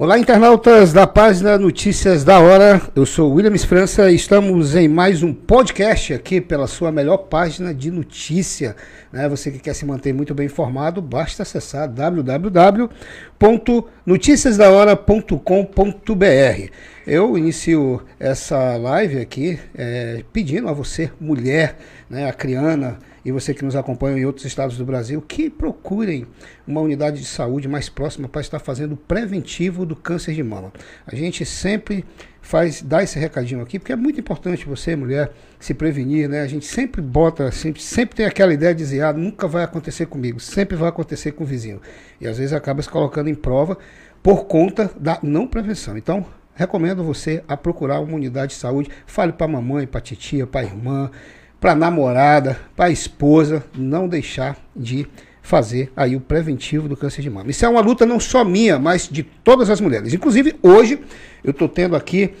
Olá, internautas da página Notícias da Hora. Eu sou Williams França e estamos em mais um podcast aqui pela sua melhor página de notícia. Né? Você que quer se manter muito bem informado, basta acessar www.noticiasdahora.com.br. Eu inicio essa live aqui é, pedindo a você, mulher, né, a Criana, e você que nos acompanha em outros estados do Brasil, que procurem uma unidade de saúde mais próxima para estar fazendo preventivo do câncer de mama. A gente sempre faz dá esse recadinho aqui, porque é muito importante você, mulher, se prevenir, né? A gente sempre bota, sempre, sempre tem aquela ideia de dizer, ah, nunca vai acontecer comigo, sempre vai acontecer com o vizinho. E às vezes acaba se colocando em prova por conta da não prevenção. Então, recomendo você a procurar uma unidade de saúde. Fale para a mamãe, para a titia, para a irmã, para namorada, para esposa, não deixar de fazer aí o preventivo do câncer de mama. Isso é uma luta não só minha, mas de todas as mulheres. Inclusive, hoje eu estou tendo aqui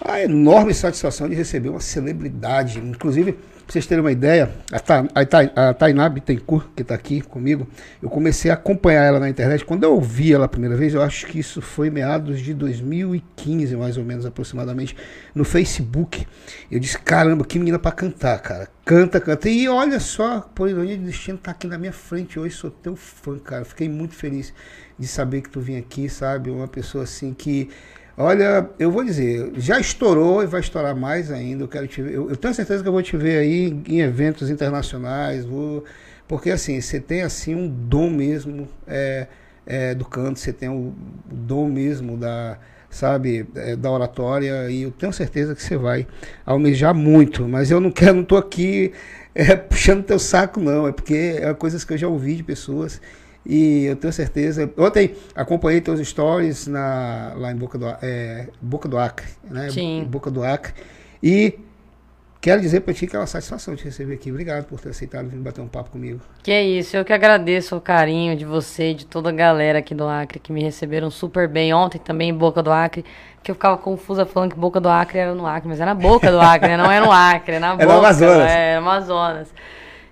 a enorme satisfação de receber uma celebridade, inclusive Pra vocês terem uma ideia, a, Ta, a, a Tainá Bittencourt, que está aqui comigo, eu comecei a acompanhar ela na internet. Quando eu ouvi ela a primeira vez, eu acho que isso foi meados de 2015, mais ou menos, aproximadamente, no Facebook. Eu disse, caramba, que menina para cantar, cara. Canta, canta. E olha só, por ironia de destino, tá aqui na minha frente hoje, sou teu fã, cara. Fiquei muito feliz de saber que tu vinha aqui, sabe? Uma pessoa assim que Olha, eu vou dizer, já estourou e vai estourar mais ainda. Eu quero te eu, eu, tenho certeza que eu vou te ver aí em eventos internacionais, vou, porque assim, você tem assim um dom mesmo é, é, do canto, você tem o, o, dom mesmo da, sabe, é, da oratória e eu tenho certeza que você vai almejar muito. Mas eu não quero, não estou aqui é, puxando teu saco não, é porque é coisas que eu já ouvi de pessoas e eu tenho certeza. Ontem acompanhei teus stories na, lá em Boca do, é, Boca do Acre, né? Sim. Boca do Acre. E quero dizer para ti que é uma satisfação te receber aqui. Obrigado por ter aceitado vir bater um papo comigo. Que é isso, eu que agradeço o carinho de você, de toda a galera aqui do Acre que me receberam super bem. Ontem também em Boca do Acre, que eu ficava confusa falando que Boca do Acre era no Acre, mas era na Boca do Acre, né? Não é no Acre, é na Boca. É no Amazonas. É, Amazonas.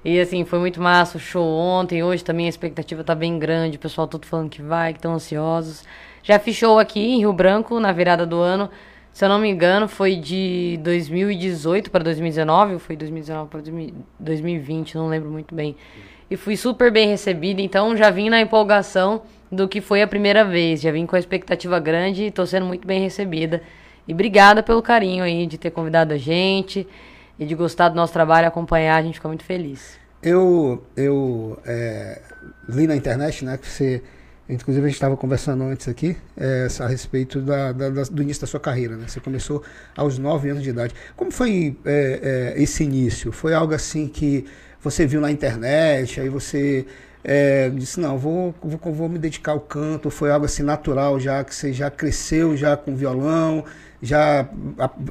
E assim, foi muito massa o show ontem. Hoje também a expectativa tá bem grande. O pessoal todo falando que vai, que estão ansiosos. Já show aqui em Rio Branco na virada do ano. Se eu não me engano, foi de 2018 para 2019, ou foi 2019 para 2020, não lembro muito bem. E fui super bem recebida, então já vim na empolgação do que foi a primeira vez. Já vim com a expectativa grande e tô sendo muito bem recebida. E obrigada pelo carinho aí de ter convidado a gente e de gostar do nosso trabalho acompanhar, a gente fica muito feliz. Eu, eu é, li na internet, né, que você, inclusive a gente estava conversando antes aqui, é, a respeito da, da, do início da sua carreira, né? Você começou aos 9 anos de idade. Como foi é, é, esse início? Foi algo assim que você viu na internet, aí você é, disse, não, vou, vou, vou me dedicar ao canto, foi algo assim natural já, que você já cresceu já com violão, já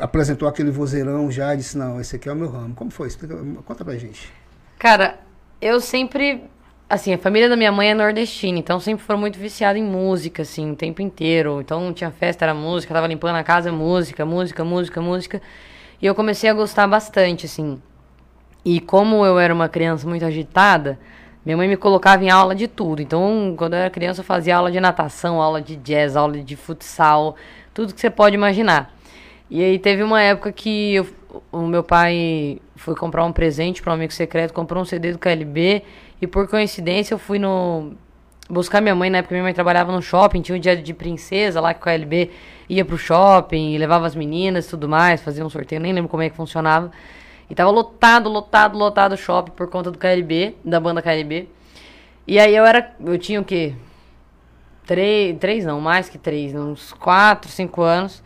apresentou aquele vozeirão já disse, não, esse aqui é o meu ramo. Como foi? Explica, conta pra gente. Cara, eu sempre, assim, a família da minha mãe é nordestina, então sempre foram muito viciados em música, assim, o tempo inteiro. Então tinha festa, era música, tava limpando a casa, música, música, música, música. E eu comecei a gostar bastante, assim. E como eu era uma criança muito agitada, minha mãe me colocava em aula de tudo. Então, quando eu era criança, eu fazia aula de natação, aula de jazz, aula de futsal, tudo que você pode imaginar. E aí teve uma época que eu, o meu pai foi comprar um presente para um amigo secreto, comprou um CD do KLB e por coincidência eu fui no buscar minha mãe, na época minha mãe trabalhava no shopping, tinha um dia de princesa lá que o KLB ia pro shopping, levava as meninas e tudo mais, fazia um sorteio, nem lembro como é que funcionava. E tava lotado, lotado, lotado o shopping por conta do KLB, da banda KLB. E aí eu era, eu tinha o quê? Três, três não, mais que três, uns quatro, cinco anos.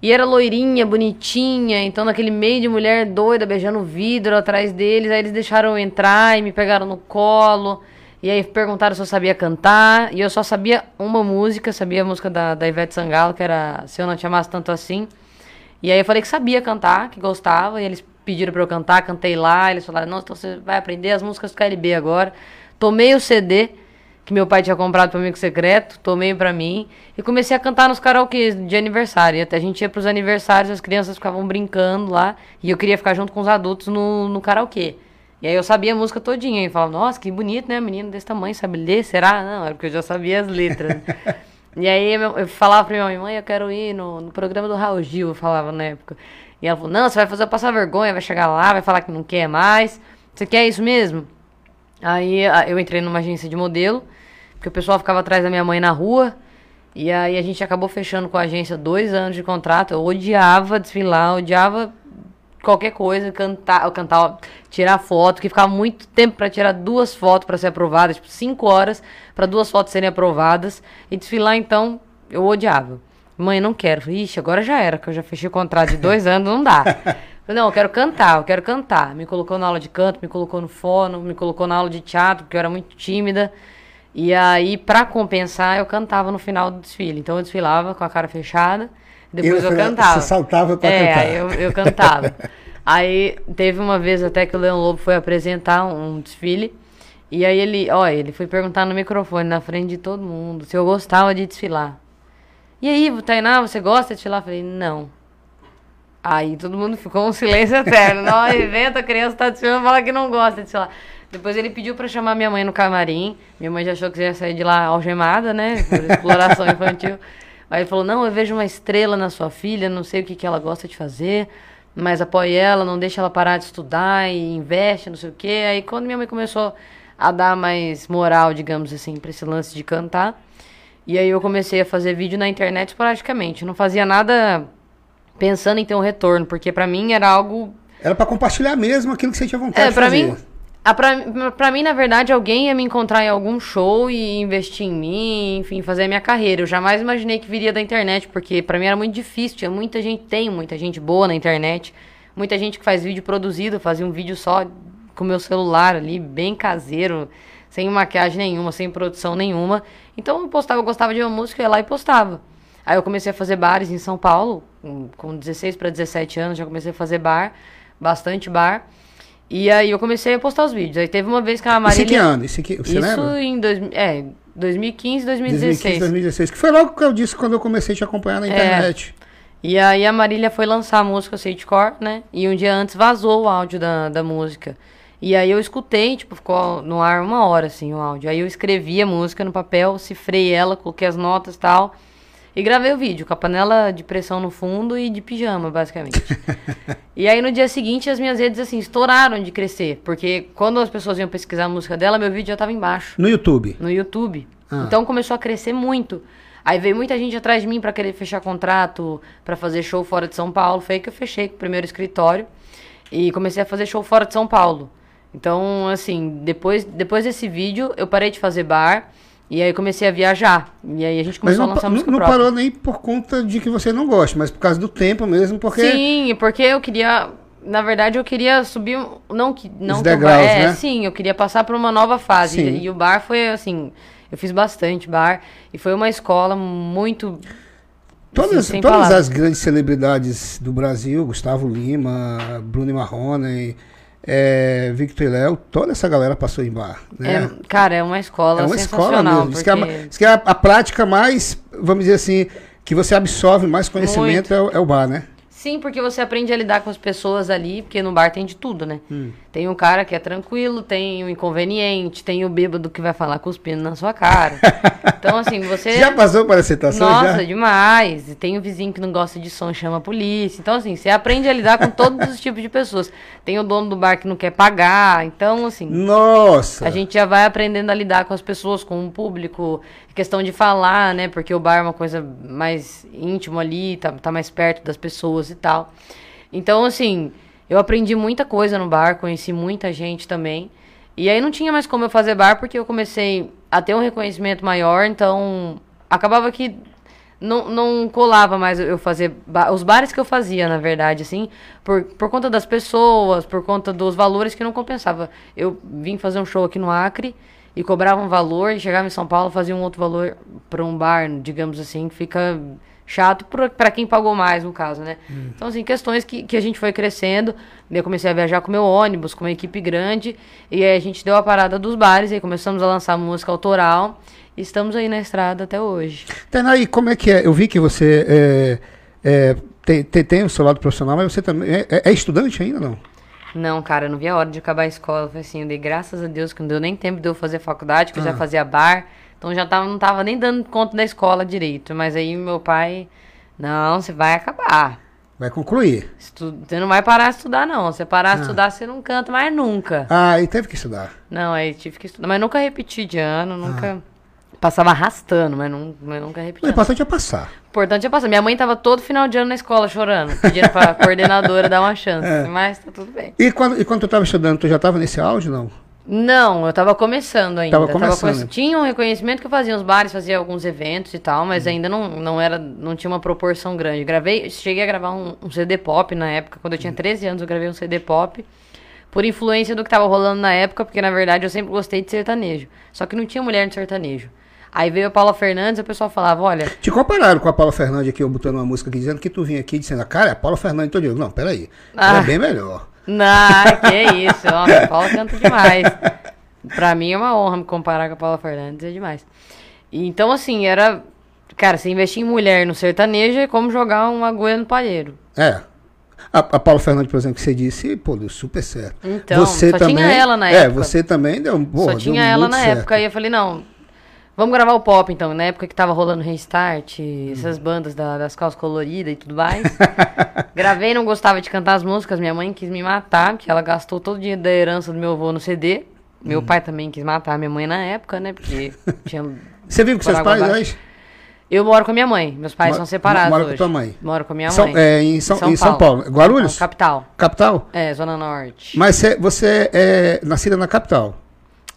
E era loirinha, bonitinha, então naquele meio de mulher doida, beijando vidro atrás deles. Aí eles deixaram eu entrar e me pegaram no colo. E aí perguntaram se eu sabia cantar. E eu só sabia uma música, sabia a música da, da Ivete Sangalo, que era Se Eu Não Te Amasse Tanto Assim. E aí eu falei que sabia cantar, que gostava. E eles pediram pra eu cantar, cantei lá. Eles falaram, nossa, então você vai aprender as músicas do KLB agora. Tomei o CD que meu pai tinha comprado para amigo secreto, tomei para mim e comecei a cantar nos karaokês de aniversário. E até a gente ia pros aniversários, as crianças ficavam brincando lá e eu queria ficar junto com os adultos no, no karaokê. E aí eu sabia a música todinha e falava, nossa, que bonito, né? Menino desse tamanho, sabe ler? Será? Não, era porque eu já sabia as letras. E aí eu falava pra minha mãe, mãe, eu quero ir no, no programa do Raul Gil, eu falava na época. E ela falou, não, você vai fazer eu passar vergonha, vai chegar lá, vai falar que não quer mais. Você quer isso mesmo? Aí a- eu entrei numa agência de modelo, porque o pessoal ficava atrás da minha mãe na rua. E aí a gente acabou fechando com a agência dois anos de contrato. Eu odiava desfilar, odiava qualquer coisa, cantar, cantar, tirar foto, que ficava muito tempo pra tirar duas fotos pra ser aprovada, tipo cinco horas pra duas fotos serem aprovadas e desfilar então eu odiava. Mãe, não quero. Ixi, agora já era, que eu já fechei o contrato de dois anos, não dá. Falei, não, eu quero cantar, eu quero cantar. Me colocou na aula de canto, me colocou no fono, me colocou na aula de teatro, porque eu era muito tímida. E aí, pra compensar, eu cantava no final do desfile. Então eu desfilava com a cara fechada, depois Eu- eu, cantava. você saltava pra é, cantar. aí eu, eu cantava. aí teve uma vez até que o Leão Lobo foi apresentar um desfile. E aí ele, ó, ele foi perguntar no microfone, na frente de todo mundo, se eu gostava de desfilar. E aí, Tainá, você gosta de desfilar? Eu falei, não. Aí todo mundo ficou um silêncio eterno. Não, inventa, a criança tá desfilando, fala que não gosta de desfilar. Depois ele pediu pra chamar minha mãe no camarim. Minha mãe já achou que ia sair de lá algemada, né? Por exploração infantil. Aí ele falou, não, eu vejo uma estrela na sua filha, não sei o que, que ela gosta de fazer, mas apoie ela, não deixa ela parar de estudar e investe, não sei o quê. Aí quando minha mãe começou a dar mais moral, digamos assim, pra esse lance de cantar, e aí eu comecei a fazer vídeo na internet esporadicamente. Não fazia nada pensando em ter um retorno, porque pra mim era algo Era pra compartilhar mesmo aquilo que você tinha vontade é, de fazer. mim, a, pra, pra mim, na verdade, alguém ia me encontrar em algum show e investir em mim, enfim, fazer a minha carreira. Eu jamais imaginei que viria da internet, porque pra mim era muito difícil. Tinha muita gente, tem muita gente boa na internet, muita gente que faz vídeo produzido, fazia um vídeo só com meu celular ali, bem caseiro, sem maquiagem nenhuma, sem produção nenhuma. Então eu postava, eu gostava de uma música, eu ia lá e postava. Aí eu comecei a fazer bares em São Paulo, com- com 16 para 17 anos, já comecei a fazer bar, bastante bar. E aí eu comecei a postar os vídeos. Aí teve uma vez que a Isso Marília... em que ano? Isso, que, você Isso lembra? em dois, é, 2015, 2016. 2015, 2016. Que foi logo que eu disse quando eu comecei a te acompanhar É. na internet. E aí a Marília foi lançar a música Sagecore, né? E um dia antes vazou o áudio da, da música. E aí eu escutei, tipo, ficou no ar uma hora, assim, o áudio. Aí eu escrevi a música no papel, cifrei ela, coloquei as notas e tal. E gravei o vídeo, com a panela de pressão no fundo e de pijama, basicamente. e aí no dia seguinte as minhas redes, assim, estouraram de crescer. Porque quando as pessoas iam pesquisar a música dela, meu vídeo já tava embaixo No YouTube. no YouTube. Ah. Então começou a crescer muito. Aí veio muita gente atrás de mim pra querer fechar contrato, pra fazer show fora de São Paulo. Foi aí que eu fechei com o primeiro escritório e comecei a fazer show fora de São Paulo. Então, assim, depois, depois desse vídeo, eu parei de fazer bar e aí comecei a viajar. E aí a gente começou não, a lançar não, música não própria. parou nem por conta de que você não gosta, mas por causa do tempo mesmo, porque. Sim, porque eu queria. Na verdade, eu queria subir. Não que. Não Os degraus, bar, é, né? sim, eu queria passar por uma nova fase. E, e o bar foi assim. Eu fiz bastante bar. E foi uma escola muito. Todas, assim, todas palavras. as grandes celebridades do Brasil, Gustavo Lima, Bruno Marrone, é, Victor e Léo, toda essa galera passou em bar. Né? É, cara, é uma escola É uma escola sensacional. mesmo. Diz que, é a, porque- diz que é a, a prática mais, vamos dizer assim, que você absorve mais conhecimento é, é o bar, né? Sim, porque você aprende a lidar com as pessoas ali, porque no bar tem de tudo, né? Hum. Tem um cara que é tranquilo, tem o inconveniente, tem o bêbado que vai falar cuspindo na sua cara. Então, assim, você. Já passou por essa situação? Nossa, já? demais. E tem o vizinho que não gosta de som, chama a polícia. Então, assim, você aprende a lidar com todos os tipos de pessoas. Tem o dono do bar que não quer pagar. Então, assim, Nossa! a gente já vai aprendendo a lidar com as pessoas, com o público, questão de falar, né? Porque o bar é uma coisa mais íntimo ali, tá, tá mais perto das pessoas e tal. Então, assim, eu aprendi muita coisa no bar, conheci muita gente também. E aí não tinha mais como eu fazer bar porque eu comecei a ter um reconhecimento maior, então acabava que não, não colava mais eu fazer os bares que eu fazia, na verdade, assim, por, por conta das pessoas, por conta dos valores que não compensava. Eu vim fazer um show aqui no Acre e cobrava um valor, e chegava em São Paulo fazia um outro valor para um bar, digamos assim, que fica chato para quem pagou mais, no caso, né? Então, assim, questões que, que a gente foi crescendo. Eu comecei a viajar com meu ônibus, com uma equipe grande, e aí a gente deu a parada dos bares, e aí começamos a lançar música autoral, e estamos aí na estrada até hoje. Tainá, e como é que é? Eu vi que você é, é, tem, tem, tem o seu lado profissional, mas você também é, é- é estudante ainda, não? Não, cara, eu não vi a hora de acabar a escola. Foi assim, eu dei graças a Deus que não deu nem tempo de eu fazer faculdade, que eu Ah. já fazia bar, Então já tava, não tava nem dando conta da escola direito. Mas aí meu pai, não, você vai acabar. Vai concluir. Estu- Você não vai parar de estudar, não. Se você parar de estudar, você não canta mais nunca. Ah, e teve que estudar. Não, aí tive que estudar. Mas nunca repeti de ano, nunca. Passava arrastando, mas, não, mas nunca repeti. O importante é passar. O importante é passar. Minha mãe tava todo final de ano na escola chorando, pedindo pra coordenadora dar uma chance. Mas tá tudo bem. E quando, e quando tu estava estudando, tu já estava nesse auge, não? Não, eu tava começando ainda. Tava começando. come- Tinha um reconhecimento que eu fazia nos bares, fazia alguns eventos e tal, Hum. mas ainda não, não era, não tinha uma proporção grande. Gravei, cheguei a gravar um, um CD pop na época, quando eu Hum. tinha 13 anos, eu gravei um CD pop. Por influência do que tava rolando na época, porque na verdade eu sempre gostei de sertanejo. Só que não tinha mulher no sertanejo. Aí veio a Paula Fernandes e o pessoal falava, olha, Te compararam com a Paula Fernandes aqui, eu botando uma música aqui, dizendo que tu vinha aqui dizendo, cara, é a Paula Fernandes. Então eu digo, não, peraí. Ela Ah. é bem melhor. Não, que isso, ó, a Paula canta demais. Pra mim é uma honra me comparar com a Paula Fernandes, é demais. E, Então, assim, era. Cara, você investir em mulher no sertanejo é como jogar uma agulha no palheiro. É. A, a Paula Fernandes, por exemplo, que você disse, pô, deu super certo. Então, só tinha ela na é, época. você também deu, pô, Só tinha ela na certo. época. Aí eu falei, não, vamos gravar o pop então. Na época que tava rolando Restart, essas bandas da- das calças coloridas e tudo mais. Gravei, não gostava de cantar as músicas. Minha mãe quis me matar, porque ela gastou todo o dinheiro da herança do meu avô no CD. Meu Hum. pai também quis matar a minha mãe na época, né? Porque tinha. Você vive com seus pais abaixo. hoje? Eu moro com a minha mãe. Meus pais Mo- são separados. mora com hoje. tua mãe? Moro com a minha São- mãe. é, em São- em São Paulo. Guarulhos? Não, capital. Capital? É, Zona Norte. Mas você, você é nascida na capital.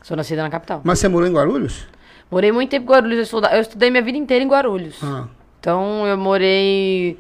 Sou nascida na capital. Mas você morou em Guarulhos? Morei muito tempo em Guarulhos. Eu, estuda- eu estudei minha vida inteira em Guarulhos. Ah. Então eu morei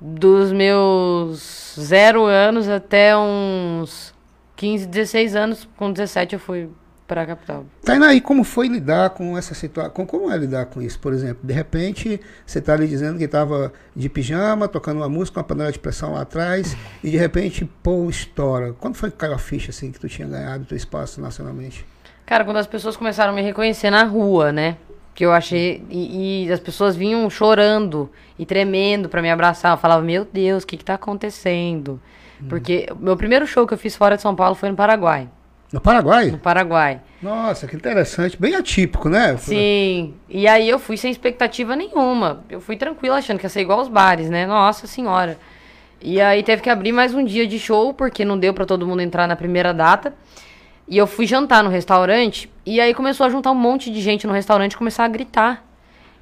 dos meus zero anos até uns 15, 16 anos. Com 17 eu fui pra capital. Tainá, e como foi lidar com essa situação? Como é lidar com isso? Por exemplo, de repente, você está ali dizendo que estava de pijama, tocando uma música, uma panela de pressão lá atrás, e de repente, pô, estoura. Quando foi que caiu a ficha, assim, que tu tinha ganhado teu espaço nacionalmente? Cara, quando as pessoas começaram a me reconhecer na rua, né? Que eu achei. E, e as pessoas vinham chorando e tremendo pra me abraçar. Eu falava, meu Deus, o que que tá acontecendo? Porque o meu primeiro show que eu fiz fora de São Paulo foi no Paraguai. No Paraguai? No Paraguai. Nossa, que interessante. Bem atípico, né? Sim. E aí eu fui sem expectativa nenhuma. Eu fui tranquila achando que ia ser igual aos bares, né? Nossa senhora. E aí teve que abrir mais um dia de show, porque não deu pra todo mundo entrar na primeira data. E eu fui jantar no restaurante, e aí começou a juntar um monte de gente no restaurante e começar a gritar.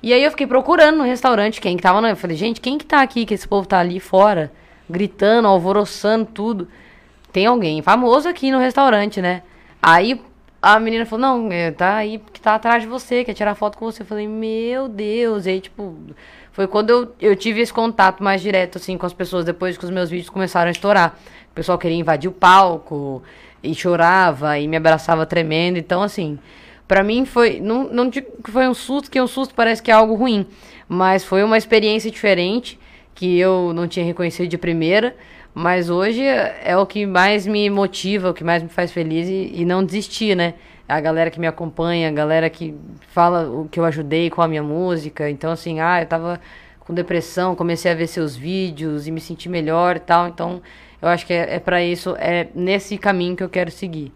E aí eu fiquei procurando no restaurante quem que tava, não. Eu falei, gente, quem que tá aqui, que esse povo tá ali fora, gritando, alvoroçando tudo. Tem alguém famoso aqui no restaurante, né? Aí a menina falou, não, é, tá aí que tá atrás de você, quer tirar foto com você. Eu falei, meu Deus. E aí, tipo, foi quando eu, eu tive esse contato mais direto, assim, com as pessoas, depois que os meus vídeos começaram a estourar. O pessoal queria invadir o palco e chorava e me abraçava tremendo. Então, assim, pra mim foi. Não, não digo que foi um susto, que um susto parece que é algo ruim. Mas foi uma experiência diferente que eu não tinha reconhecido de primeira. Mas hoje é o que mais me motiva, o que mais me faz feliz e, e não desistir, né? A galera que me acompanha, a galera que fala o que eu ajudei com a minha música. Então, assim, ah, eu tava com depressão, comecei a ver seus vídeos e me senti melhor e tal. Então, eu acho que é, é para isso, é nesse caminho que eu quero seguir.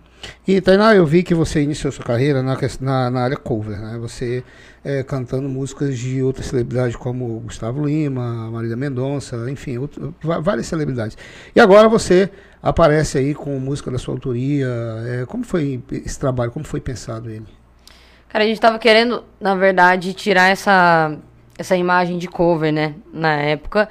E, Tainá, eu vi que você iniciou sua carreira na, na, na área cover, né? Você é, cantando músicas de outras celebridades como Gustavo Lima, Marília Mendonça, enfim, outro- várias celebridades. E agora você aparece aí com música da sua autoria. é, como foi esse trabalho? Como foi pensado ele? Cara, a gente tava querendo, na verdade, tirar essa, essa imagem de cover, né? Na época,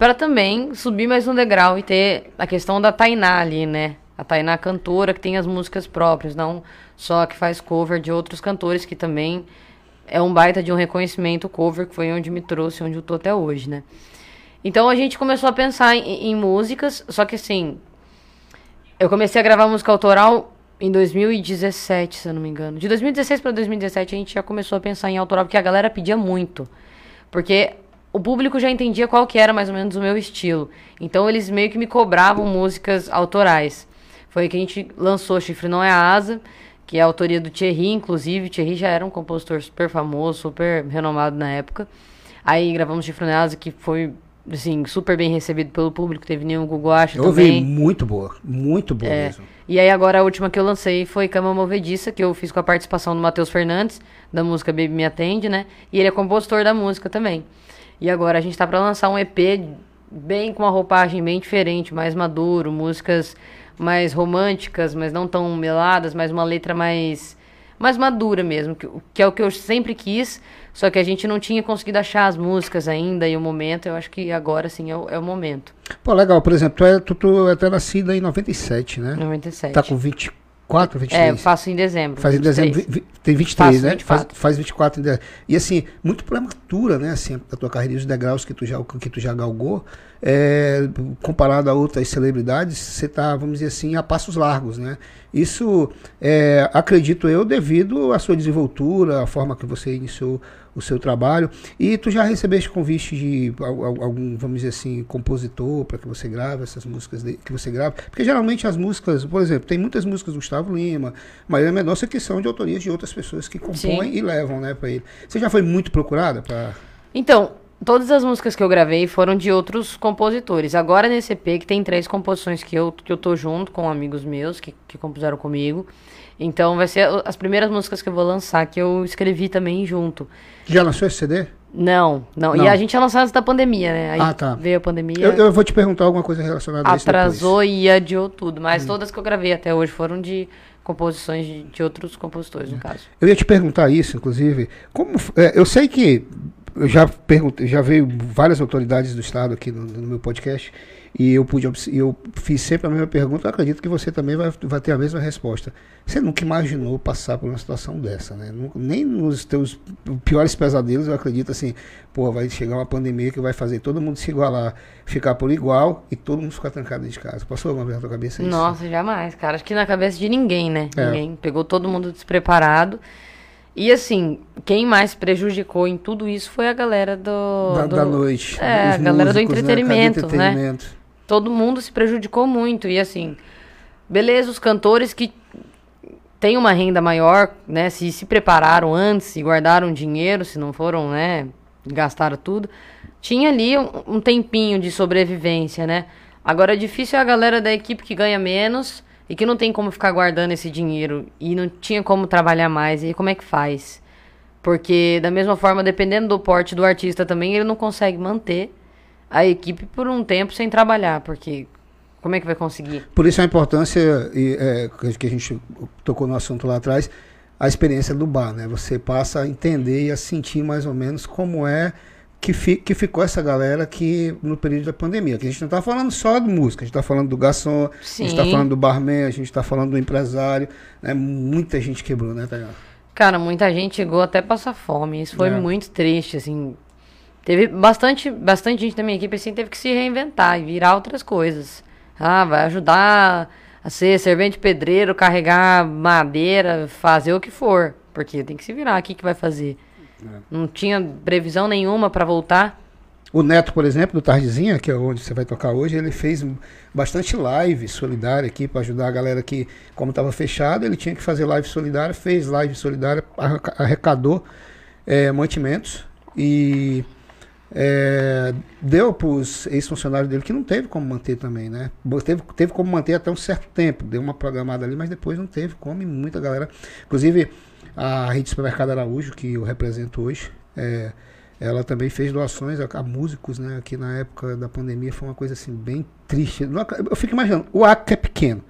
para também subir mais um degrau e ter a questão da Tainá ali, né? A Tainá cantora que tem as músicas próprias, não só que faz cover de outros cantores que também é um baita de um reconhecimento cover que foi onde me trouxe, onde eu tô até hoje, né? Então a gente começou a pensar em, em músicas, só que assim, eu comecei a gravar música autoral em 2017, se eu não me engano. De 2016 para 2017 a gente já começou a pensar em autoral porque a galera pedia muito. Porque o público já entendia qual que era mais ou menos o meu estilo. Então eles meio que me cobravam músicas autorais. Foi aí que a gente lançou Chifre Não é Asa, que é a autoria do Thierry, inclusive. Thierry já era um compositor super famoso, super renomado na época. Aí gravamos Chifre Não é Asa, que foi assim, super bem recebido pelo público. Teve nenhum Google Acha Eu também. muito boa, muito boa É. mesmo. E aí agora a última que eu lancei foi Cama Movediça, que eu fiz com a participação do Matheus Fernandes, da música Baby Me Atende, né? E ele é compositor da música também. E agora a gente tá pra lançar um EP bem com uma roupagem bem diferente, mais maduro, músicas mais românticas, mas não tão meladas, mas uma letra mais mais madura mesmo, que, que é o que eu sempre quis, só que a gente não tinha conseguido achar as músicas ainda e o momento, eu acho que agora sim é o, é o momento. Pô, legal, por exemplo, tu é, tu, tu é até nascida em 97, né? 97. Tá com 24, é, 23? eu faço em dezembro. Faz em 23. dezembro, vi- vi- tem 23, Faço né? 24. Faz, faz 24 em dezembro. E assim, muito prematura, né? Assim, a tua carreira e os degraus que tu já, que tu já galgou, é, comparado a outras celebridades, você tá, vamos dizer assim, a passos largos, né? Isso, é, acredito eu, devido à sua desenvoltura, à forma que você iniciou o seu trabalho. E tu já recebeste convite de al- al- algum, vamos dizer assim, compositor para que você grave essas músicas de- que você grava? Porque geralmente as músicas, por exemplo, tem muitas músicas do Gustavo Lima, Maria Mendonça que são de autorias de outras pessoas que compõem Sim. e levam, né, para ele. Você já foi muito procurada para Então, todas as músicas que eu gravei foram de outros compositores. Agora nesse EP que tem três composições que eu, que eu tô junto com amigos meus que, que compuseram comigo. Então vai ser as primeiras músicas que eu vou lançar que eu escrevi também junto. Já lançou esse CD? Não, não. Não. E a gente ia lançar antes da pandemia, né? Aí Ah, tá. veio a pandemia, Eu, eu vou te perguntar alguma coisa relacionada a isso atrasou e adiou tudo. Hum. Mas todas que eu gravei até hoje foram de composições de, de outros compositores, no caso. Eu ia te perguntar isso, inclusive. Como, é, eu sei que eu já perguntei, já veio várias autoridades do estado aqui no, no meu podcast e eu pude eu fiz sempre a mesma pergunta. Eu acredito que você também vai, vai ter a mesma resposta. Você nunca imaginou passar por uma situação dessa, né? Nem nos teus piores pesadelos eu acredito assim, pô, vai chegar uma pandemia que vai fazer todo mundo se igualar, ficar por igual e todo mundo ficar trancado dentro de casa. Passou alguma vez na tua cabeça isso? Nossa, jamais, cara. Acho que na cabeça de ninguém, né? É. Ninguém. Pegou todo mundo despreparado. E assim, quem mais prejudicou em tudo isso foi a galera do. Da, do- da noite. É, a galera do músicos, né? entretenimento, Cadê né? Todo mundo se prejudicou muito. E assim, beleza, os cantores que têm uma renda maior, né? Se se prepararam antes e guardaram dinheiro, se não foram, né? Gastaram tudo. Tinha ali um, um tempinho de sobrevivência, né? Agora, difícil é a galera da equipe que ganha menos e que não tem como ficar guardando esse dinheiro e não tinha como trabalhar mais. E como é que faz? Porque, da mesma forma, dependendo do porte do artista também, ele não consegue manter a equipe por um tempo sem trabalhar, porque como é que vai conseguir? Por isso a importância, e, é, que a gente tocou no assunto lá atrás, a experiência do bar, né? Você passa a entender e a sentir mais ou menos como é que, fi, que ficou essa galera que no período da pandemia. Que a gente não está falando só de música, a gente está falando do garçom, a gente está Sim. falando do barman, a gente está falando do empresário, né? Muita gente quebrou, né, Tayana? Cara, muita gente chegou até passar fome. Isso foi É. muito triste, assim. Teve bastante, bastante gente da minha equipe assim teve que se reinventar e virar outras coisas. Ah, vai ajudar a ser servente pedreiro, carregar madeira, fazer o que for, porque tem que se virar. O que que vai fazer? Não tinha previsão nenhuma pra voltar. O Neto, por exemplo, do Tardezinha, que é onde você vai tocar hoje, ele fez bastante live solidária aqui para ajudar a galera que, como estava fechado, ele tinha que fazer live solidária, fez live solidária, arreca- arrecadou eh, mantimentos e eh, deu para os ex-funcionários dele que não teve como manter também, né? Teve, teve como manter até um certo tempo, deu uma programada ali, mas depois não teve como e muita galera. Inclusive, a rede de supermercado Araújo, que eu represento hoje, eh, ela também fez doações a, a músicos, né? Aqui na época da pandemia foi uma coisa assim bem triste. Eu fico imaginando, o Acre é pequeno,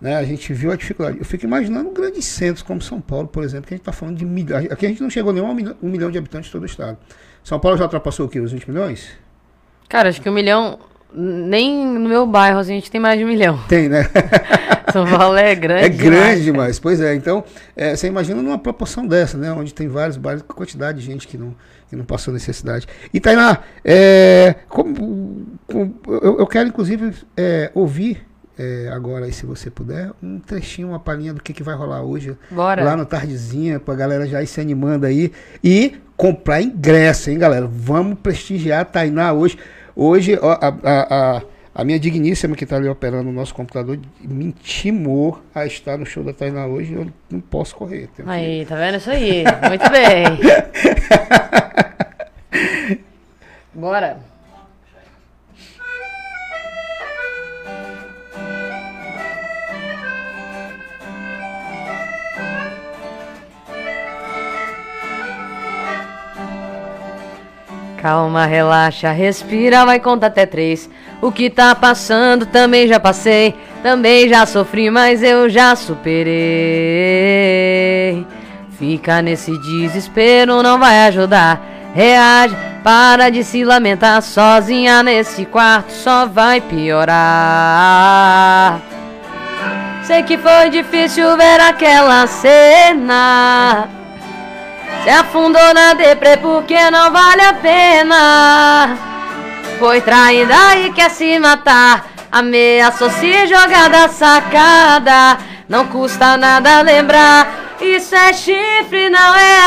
né? A gente viu a dificuldade. Eu fico imaginando grandes centros como São Paulo, por exemplo, que a gente está falando de milhões. Aqui a gente não chegou nem a um milhão, um milhão de habitantes de todo o estado. São Paulo já ultrapassou o quê? Os 20 milhões? Cara, acho que um milhão. Nem no meu bairro assim, a gente tem mais de um milhão. Tem, né? São Paulo é grande. É grande demais. Pois é, então, é, você imagina numa proporção dessa, né? Onde tem vários bairros, com quantidade de gente que não, que não passou necessidade. E Tainá, é, como, como- eu, eu quero inclusive é, ouvir é, agora, aí, se você puder, um trechinho, uma palhinha do que, que vai rolar hoje Bora. lá no Tardezinha, pra galera já ir se animando aí. E comprar ingresso, hein, galera? Vamos prestigiar a Tainá hoje. Hoje, ó, a, a, a, a minha digníssima que tá ali operando o nosso computador me intimou a estar no show da Tainá hoje. Eu não posso correr. tenho que- Aí, tá vendo isso aí? Muito bem. Bora. Calma, relaxa, respira, vai contar até três. O que tá passando também já passei, também já sofri, mas eu já superei. Fica nesse desespero, não vai ajudar. Reage, para de se lamentar sozinha nesse quarto, só vai piorar. Sei que foi difícil ver aquela cena. Se afundou na deprê porque não vale a pena. Foi traída e quer se matar. Ameaçou se jogar da sacada. Não custa nada lembrar. Isso é chifre, não é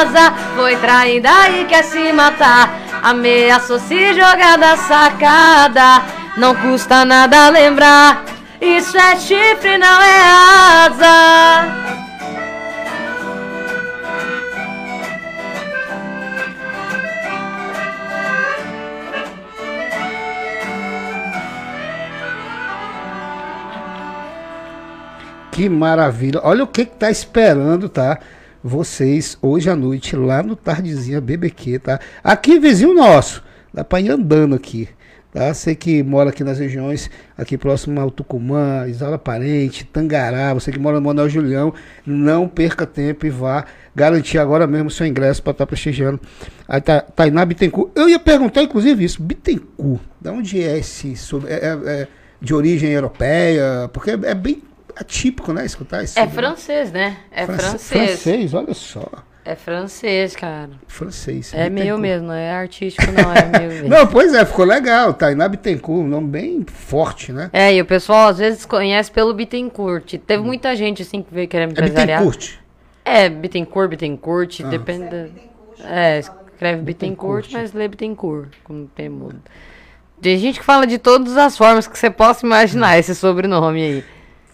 asa. Foi traída e quer se matar. Ameaçou se jogar da sacada. Não custa nada lembrar. Isso é chifre, não é asa. Que maravilha. Olha o que que tá esperando, tá? Vocês hoje à noite lá no Tardezinha BBQ, tá? Aqui vizinho nosso. Dá pra ir andando aqui. Tá? Você que mora aqui nas regiões, aqui próximo ao Tucumã, Isala Parente, Tangará, você que mora no Manuel Julião, não perca tempo e vá garantir agora mesmo seu ingresso para estar tá prestigiando a Tainá Bittencourt. Eu ia perguntar, inclusive, isso, Bittencourt, de onde é esse? É, é, é de origem europeia? Porque é bem atípico, né? Escutar isso. É francês, né? É francês. Francês, olha só. É francês, cara. Francês. É meu mesmo, não é artístico, não, é meu mesmo. não, pois é, ficou legal. Tainá Bittencourt, um nome bem forte, né? É, e o pessoal às vezes conhece pelo Bittencourt. Teve hum. muita gente assim que veio querer empresariar. É Bittencourt? É, Bittencourt, Bittencourt, ah. depende. É, escreve Bittencourt, mas lê Bittencourt, como tem mudo. Tem gente que fala de todas as formas que você possa imaginar esse sobrenome aí.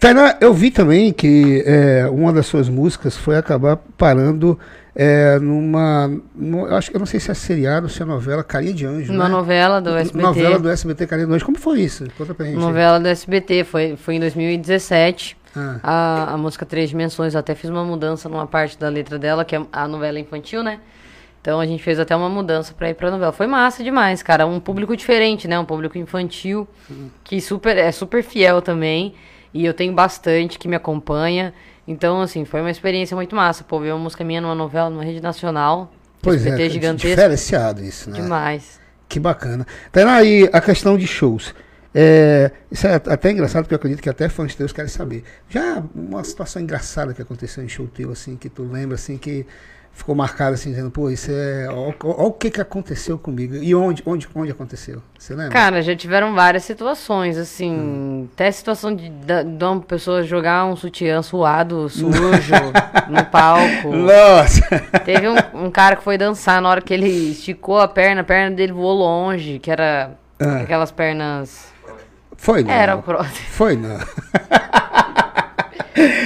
Tainá, eu vi também que é, uma das suas músicas foi acabar parando é, numa. Eu acho que eu não sei se é seriado, se é novela Carinha de Anjo. Uma né? novela do SBT. Novela do SBT Carinha de Anjo. Como foi isso? Conta pra gente. Novela do SBT, foi, foi em 2017. Ah. A, a música Três Dimensões, eu até fiz uma mudança numa parte da letra dela, que é a novela infantil, né? Então a gente fez até uma mudança para ir pra novela. Foi massa demais, cara. Um público diferente, né? Um público infantil, hum. que super, é super fiel também. E eu tenho bastante que me acompanha. Então, assim, foi uma experiência muito massa. Pô, ver uma música minha numa novela, numa rede nacional. Pois é, gigantesco. diferenciado isso, né? Demais. Que bacana. Então, aí, a questão de shows. É, isso é até engraçado, porque eu acredito que até fãs teus querem saber. Já uma situação engraçada que aconteceu em show teu, assim, que tu lembra, assim, que ficou marcado assim, dizendo, pô, isso é. Olha o que, que aconteceu comigo. E onde, onde, onde aconteceu? Você lembra? Cara, já tiveram várias situações, assim. Hum. Até a situação de, de, uma pessoa jogar um sutiã suado, sujo, no palco. Nossa! Teve um, um, cara que foi dançar na hora que ele esticou a perna, a perna dele voou longe, que era ah. aquelas pernas. Foi, não. Era próximo. Foi, não.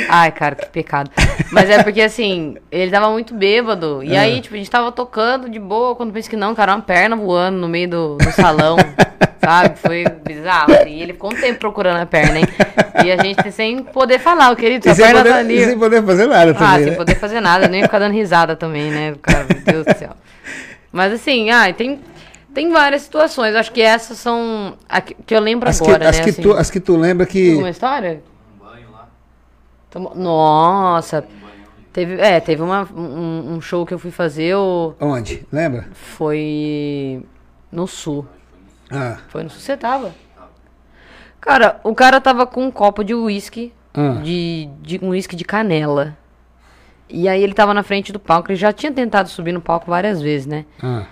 Ai, cara, que pecado. Mas é porque, assim, ele tava muito bêbado. E é. aí, tipo, a gente tava tocando de boa, quando pensa que não, cara, uma perna voando no meio do, do salão. sabe? Foi bizarro. Assim. E ele ficou um tempo procurando a perna, hein? E a gente sem poder falar, o querido, sua perna poder, tá ali. sem poder fazer nada também. Ah, né? sem poder fazer nada, nem ficar dando risada também, né? Cara, meu Deus do céu. Mas assim, ah, tem, tem várias situações. Acho que essas são. Que, que eu lembro as agora, que, as né? Que assim. tu, as que tu lembra que. Uma história? Nossa. Teve, é, teve uma, um, um, show que eu fui fazer. Onde? Lembra? Foi no sul. Ah. Foi no sul. Você tava? Cara, o cara tava com um copo de uísque. Ah. De, de um uísque de canela. E aí ele tava na frente do palco. Ele já tinha tentado subir no palco várias vezes, né? Ah.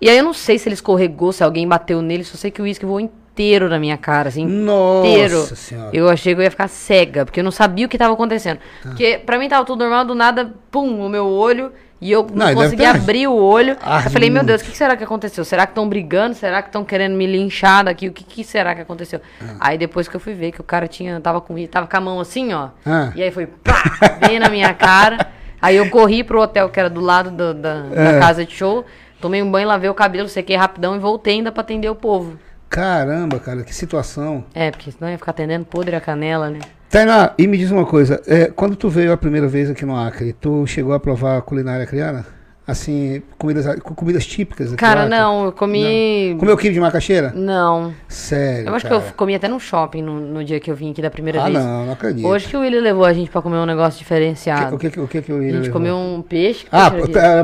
E aí eu não sei se ele escorregou, se alguém bateu nele. Só sei que o uísque voou inteiro na minha cara, assim, Nossa inteiro. Senhora. Eu achei que eu ia ficar cega, porque eu não sabia o que estava acontecendo. Ah. Porque pra mim tava tudo normal, do nada, pum, o meu olho, e eu não, não consegui abrir o olho. Ah, eu falei, meu Deus, o que, será que aconteceu? Será que estão brigando? Será que estão querendo me linchar daqui? O que, que será que aconteceu? Ah. Aí depois que eu fui ver que o cara tinha, tava com, tava com a mão assim, ó. Ah. E aí foi, pá, bem na minha cara. Aí eu corri pro hotel que era do lado do, da, da é. casa de show. Tomei um banho, lavei o cabelo, sequei rapidão e voltei ainda pra atender o povo. Caramba, cara, que situação. É, porque senão ia ficar atendendo podre a canela, né? Tainá, e me diz uma coisa, é, quando tu veio a primeira vez aqui no Acre, tu chegou a provar a culinária criana? Assim, comidas, comidas típicas Cara, não, eu comi. Comeu quibe de macaxeira? Não. Sério, Eu acho cara. que eu comi até no shopping no, no dia que eu vim aqui da primeira Ah, vez. não, não acredito. Hoje que o Willi levou a gente pra comer um negócio diferenciado. O que, o que, o que, que eu A gente levar? comeu um peixe. Ah,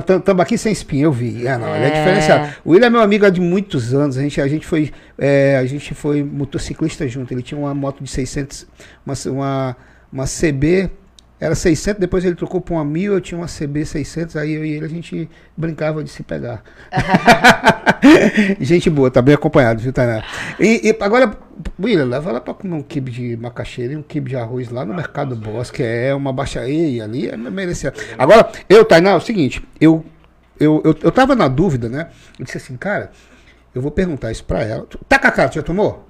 é, tambaqui sem espinha, eu vi. Ah, não, ele é É. diferenciado. O William é meu amigo há de muitos anos. A gente, a gente, foi, é, a gente foi motociclista junto. Ele tinha uma moto de 600, uma, uma, uma CB, era 600, depois ele trocou por uma 1000, eu tinha uma CB 600, aí eu e ele a gente brincava de se pegar. gente boa, tá bem acompanhado, viu, Tainá? E, e agora, William, leva lá pra comer um quibe de macaxeira e um quibe de arroz lá no Mercado Bosque, é uma baixaria ali, é merecer. Agora, eu, Tainá, é o seguinte, eu, eu, eu, eu tava na dúvida, né? Eu disse assim, cara, eu vou perguntar isso pra ela. Tacacá, tu já tomou?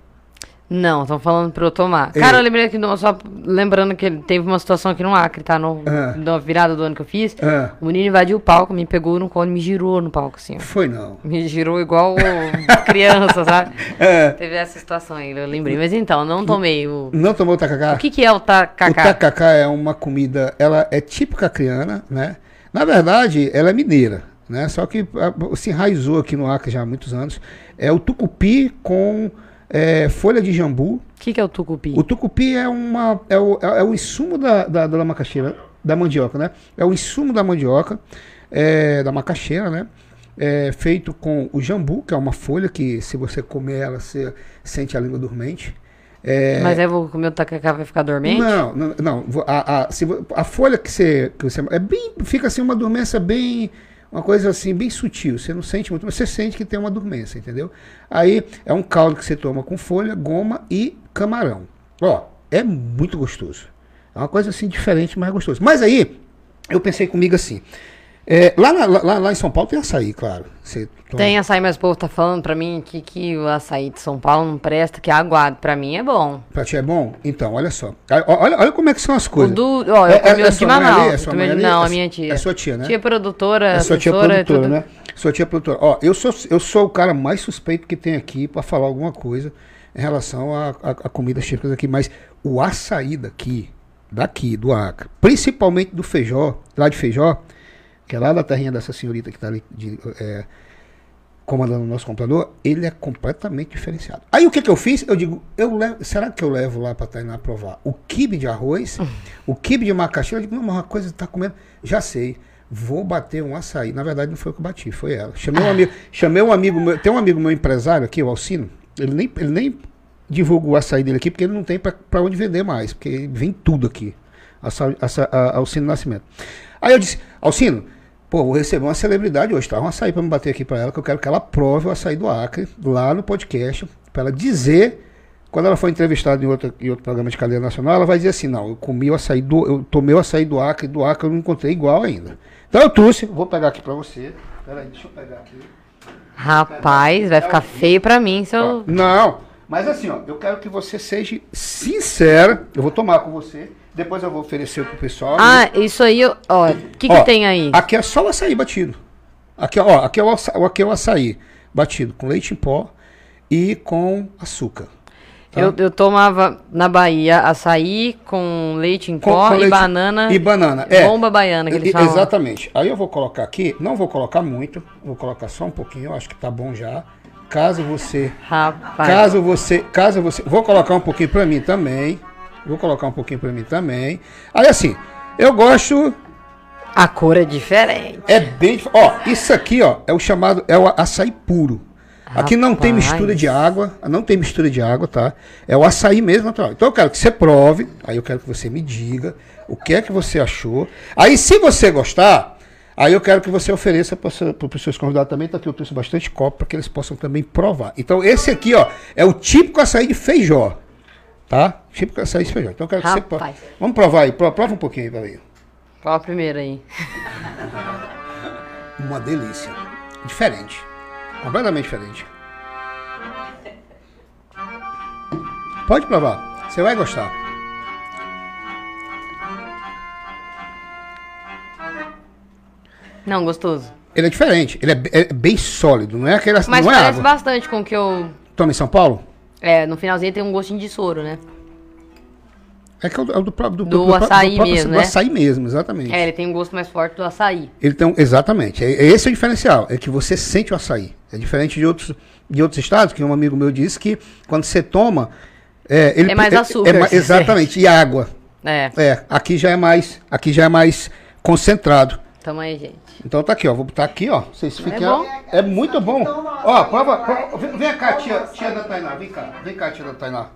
Não, estão falando pra eu tomar. Cara, eu lembrei uma- só lembrando que teve uma situação aqui no Acre, tá? No, Ah. Na virada do ano que eu fiz. Ah. O menino invadiu o palco, me pegou no colo e me girou no palco, assim, ó. Foi não. Me girou igual criança, sabe? É. Teve essa situação aí, eu lembrei. Mas então, não tomei o. Não tomou tacacá? O que, que é o tacacá? O tacacá é uma comida, ela é típica acriana, né? Na verdade, ela é mineira, né? Só que ah, se enraizou aqui no Acre já há muitos anos. É o tucupi com é, folha de jambu. O que, que é o tucupi? O tucupi é, uma, é, o, é o insumo da, da, da macaxeira, da mandioca, né? É o insumo da mandioca, é, da macaxeira, né? É feito com o jambu, que é uma folha que se você comer ela, você sente a língua dormente. É, Mas aí eu vou comer o tacacá vai ficar dormente? não, não, não. A, a, se a folha que você, que você. É bem. Fica assim uma dormência bem. Uma coisa assim, bem sutil. Você não sente muito, mas você sente que tem uma dormência, entendeu? Aí é um caldo que você toma com folha, goma e camarão. Ó, é muito gostoso. É uma coisa assim diferente, mas gostoso. Mas aí, eu pensei comigo assim. É, lá, na- lá, lá em São Paulo tem açaí, claro. Toma- Tem açaí, mas o povo tá falando pra mim que, que o açaí de São Paulo não presta, que é aguado. Pra mim é bom. Pra ti é bom? Então, olha só. Olha, olha como é que são as O coisas. do. Ó, eu É- comi é- o é de? Manaus. É? Não, a minha tia. é sua tia, né? Tia produtora, É sua tia produtora, tudo. né? Sua tia produtora. Ó, eu sou, eu sou o cara mais suspeito que tem aqui pra falar alguma coisa em relação a, a, a comidas típicas aqui, mas o açaí daqui, daqui, do Acre, principalmente do Feijó, lá de Feijó, que é lá da terrinha dessa senhorita que tá ali de, é, comandando o nosso computador, ele é completamente diferenciado. Aí o que que eu fiz? Eu digo, eu levo, será que eu levo lá pra Tainá provar o quibe de arroz, o quibe de macaxeira? Eu digo, não, mas uma coisa que tá comendo, já sei. Vou bater um açaí. Na verdade, não foi eu que bati, foi ela. Chamei um amigo, chamei um amigo meu, tem um amigo meu empresário aqui, o Alcino, ele nem, ele nem divulga o açaí dele aqui, porque ele não tem pra onde vender mais, porque vem tudo aqui. Alcino Nascimento. Aí eu disse, Alcino, pô, vou receber uma celebridade hoje, tá? Um açaí pra me bater aqui pra ela, que eu quero que ela prove o açaí do Acre, lá no podcast, pra ela dizer, quando ela for entrevistada em outro, em outro programa de cadeia nacional, ela vai dizer assim, não, eu comi o açaí do, eu tomei o açaí do Acre, do Acre eu não encontrei igual ainda. Então eu trouxe, vou pegar aqui pra você, peraí, deixa eu pegar aqui. Rapaz, vai ficar feio pra mim se eu. Não, mas assim, ó, eu quero que você seja sincera. Eu vou tomar com você. Depois eu vou oferecer pro pessoal. Ah, isso aí, ó. O que, que tem aí? Aqui é só o açaí batido. Aqui, ó, aqui é o açaí, aqui é o açaí batido com leite em pó e com açúcar. tá? Eu, eu tomava na Bahia açaí com leite em Com- pó com e banana. E banana, é. Bomba baiana, que eles E- falam. Exatamente. Aí eu vou colocar aqui, não vou colocar muito, vou colocar só um pouquinho, eu acho que tá bom já. Caso você Rapaz. Caso você, caso você, vou colocar um pouquinho pra mim também. Vou colocar um pouquinho pra mim também. Aí assim, eu gosto A cor é diferente. é bem, ó, isso aqui, ó, é o chamado é o açaí puro. Aqui não tem Rapaz. mistura de água, não tem mistura de água, tá? É o açaí mesmo natural. Então eu quero que você prove, aí eu quero que você me diga o que é que você achou. Aí se você gostar, aí eu quero que você ofereça para os seus convidados também, tá aqui eu trouxe bastante copo para que eles possam também provar. Então esse aqui, ó, é o típico açaí de feijó, tá? Típico açaí de feijó. Então eu quero que você. Rapaz. Vamos provar aí, Pro- prova um pouquinho aí, peraí. Qual a primeira aí? Uma delícia. Diferente. Completamente diferente. Pode provar. Você vai gostar. Não, gostoso. Ele é diferente. Ele é, é bem sólido. Não é aquele Mas não é parece água. bastante com o que eu. Toma em São Paulo? É, no finalzinho tem um gostinho de soro, né? É que é o, é do, pró- do, Do açaí próprio- mesmo, do né? açaí mesmo, exatamente. É, ele tem um gosto mais forte do açaí. Ele tem exatamente. É, é esse é o diferencial. É que você sente o açaí. É diferente de outros, de outros estados, que um amigo meu disse que quando você toma. É, ele, É mais açúcar, ma- você exatamente. E água. É, É, aqui já é mais. Aqui já é mais concentrado. Tamo aí, gente. Então tá aqui, ó. Vou botar aqui, ó. Vocês fiquem. bom? É muito bom. Ó, prova. prova- vem, vem cá, tia, tia da Tainá. Vem cá. Vem cá, tia da Tainá.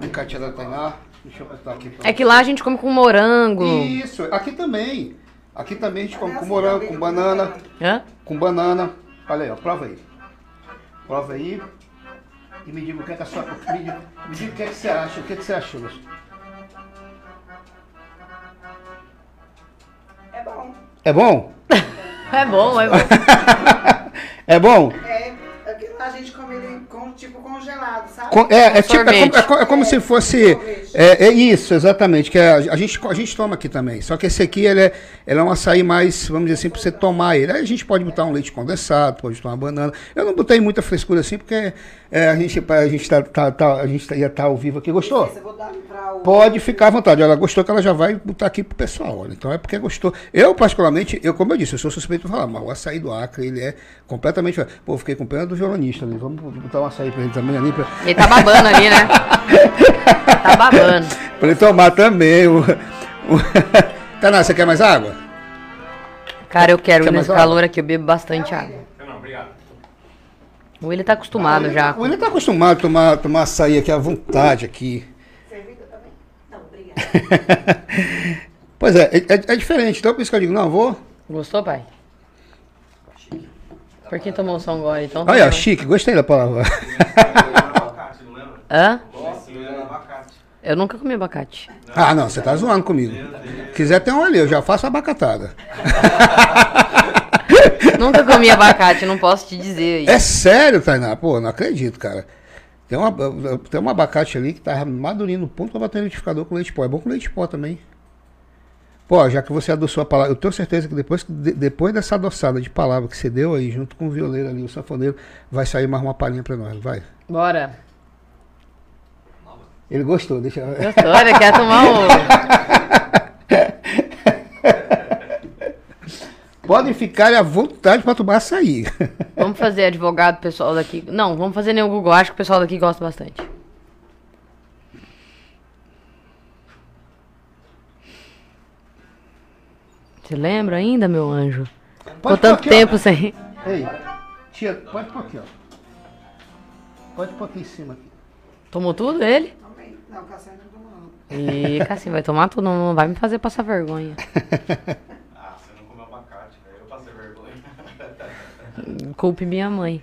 Vem cá, tia da Tainá. Deixa eu botar aqui. pra- É que lá a gente come com morango. Isso, aqui também. Aqui também a gente come com morango, com banana. Hã? Com banana. Olha aí, ó. Prova aí. Prova aí. E me diga o que é que a sua. Me diga, me diga o que é que você acha. O que é que você achou? É bom. É bom? É bom, é bom. É bom? É, a gente come ele com, tipo congelado, sabe? Co- É, é, tipo, é, como, é é como se fosse. É, é isso, exatamente. Que é, a, gente, a gente toma aqui também. Só que esse aqui ele é, ele é um açaí mais, vamos dizer assim, para você tomar ele. Aí a gente pode botar um leite condensado, pode botar uma banana. Eu não botei muita frescura assim, porque é, a gente, a gente, tá, tá- tá- a gente ia estar ao vivo aqui. Gostou? Esse eu vou dar pra o... Pode ficar à vontade. Ela gostou que ela já vai botar aqui pro pessoal. Olha. Então é porque gostou. Eu, particularmente, eu, como eu disse, eu sou suspeito de falar, mas o açaí do Acre, ele é completamente. Pô, eu fiquei com pena do violonista ali. Vamos botar um açaí pra ele também ali. Pra, Ele tá babando ali, né? tá babando. pra ele tomar também. O, o... Taná, você quer mais água? Cara, eu quero nesse água? calor aqui, eu bebo bastante água. Obrigado. O William tá acostumado já. O William tá acostumado a tomar, tomar açaí aqui à vontade aqui. Servida também? Não, obrigada. Pois é, é, é- é diferente. Então por isso que eu digo, não, vou. Gostou, pai? Por que tomou só um gole? Então tá Olha, bom. chique, gostei da palavra. abacate, não lembra? Hã? Eu nunca comi abacate. Ah, não, você tá zoando comigo. Quiser ter um ali, eu já faço abacatada. nunca comi abacate, não posso te dizer aí. É sério, Tainá? Pô, não acredito, cara. Tem, uma, tem um abacate ali que tá madurinho no ponto pra bater no liquidificador com leite pó. É bom com leite pó também. Pô, já que você adoçou a palavra, eu tenho certeza que depois, de- depois dessa adoçada de palavra que você deu aí, junto com o violeiro ali, o sanfoneiro, vai sair mais uma palhinha pra nós, vai. Bora. Ele gostou, deixa Gostou? Ele quer tomar um. Podem ficar à vontade pra tomar açaí. Vamos fazer advogado pessoal daqui. Não, vamos fazer nem o Google. Acho que o pessoal daqui gosta bastante. Você lembra ainda, meu anjo? Pode pôr tanto aqui, ó. tempo sem. Ei, tia, pode pôr aqui, ó. Pode pôr aqui em cima. Aqui. Tomou tudo ele? Não, Cassiano não tomou não. E Cassim, vai tomar tudo, não vai me fazer passar vergonha. Ah, você não comeu abacate, velho. Eu passei vergonha. Culpe minha mãe.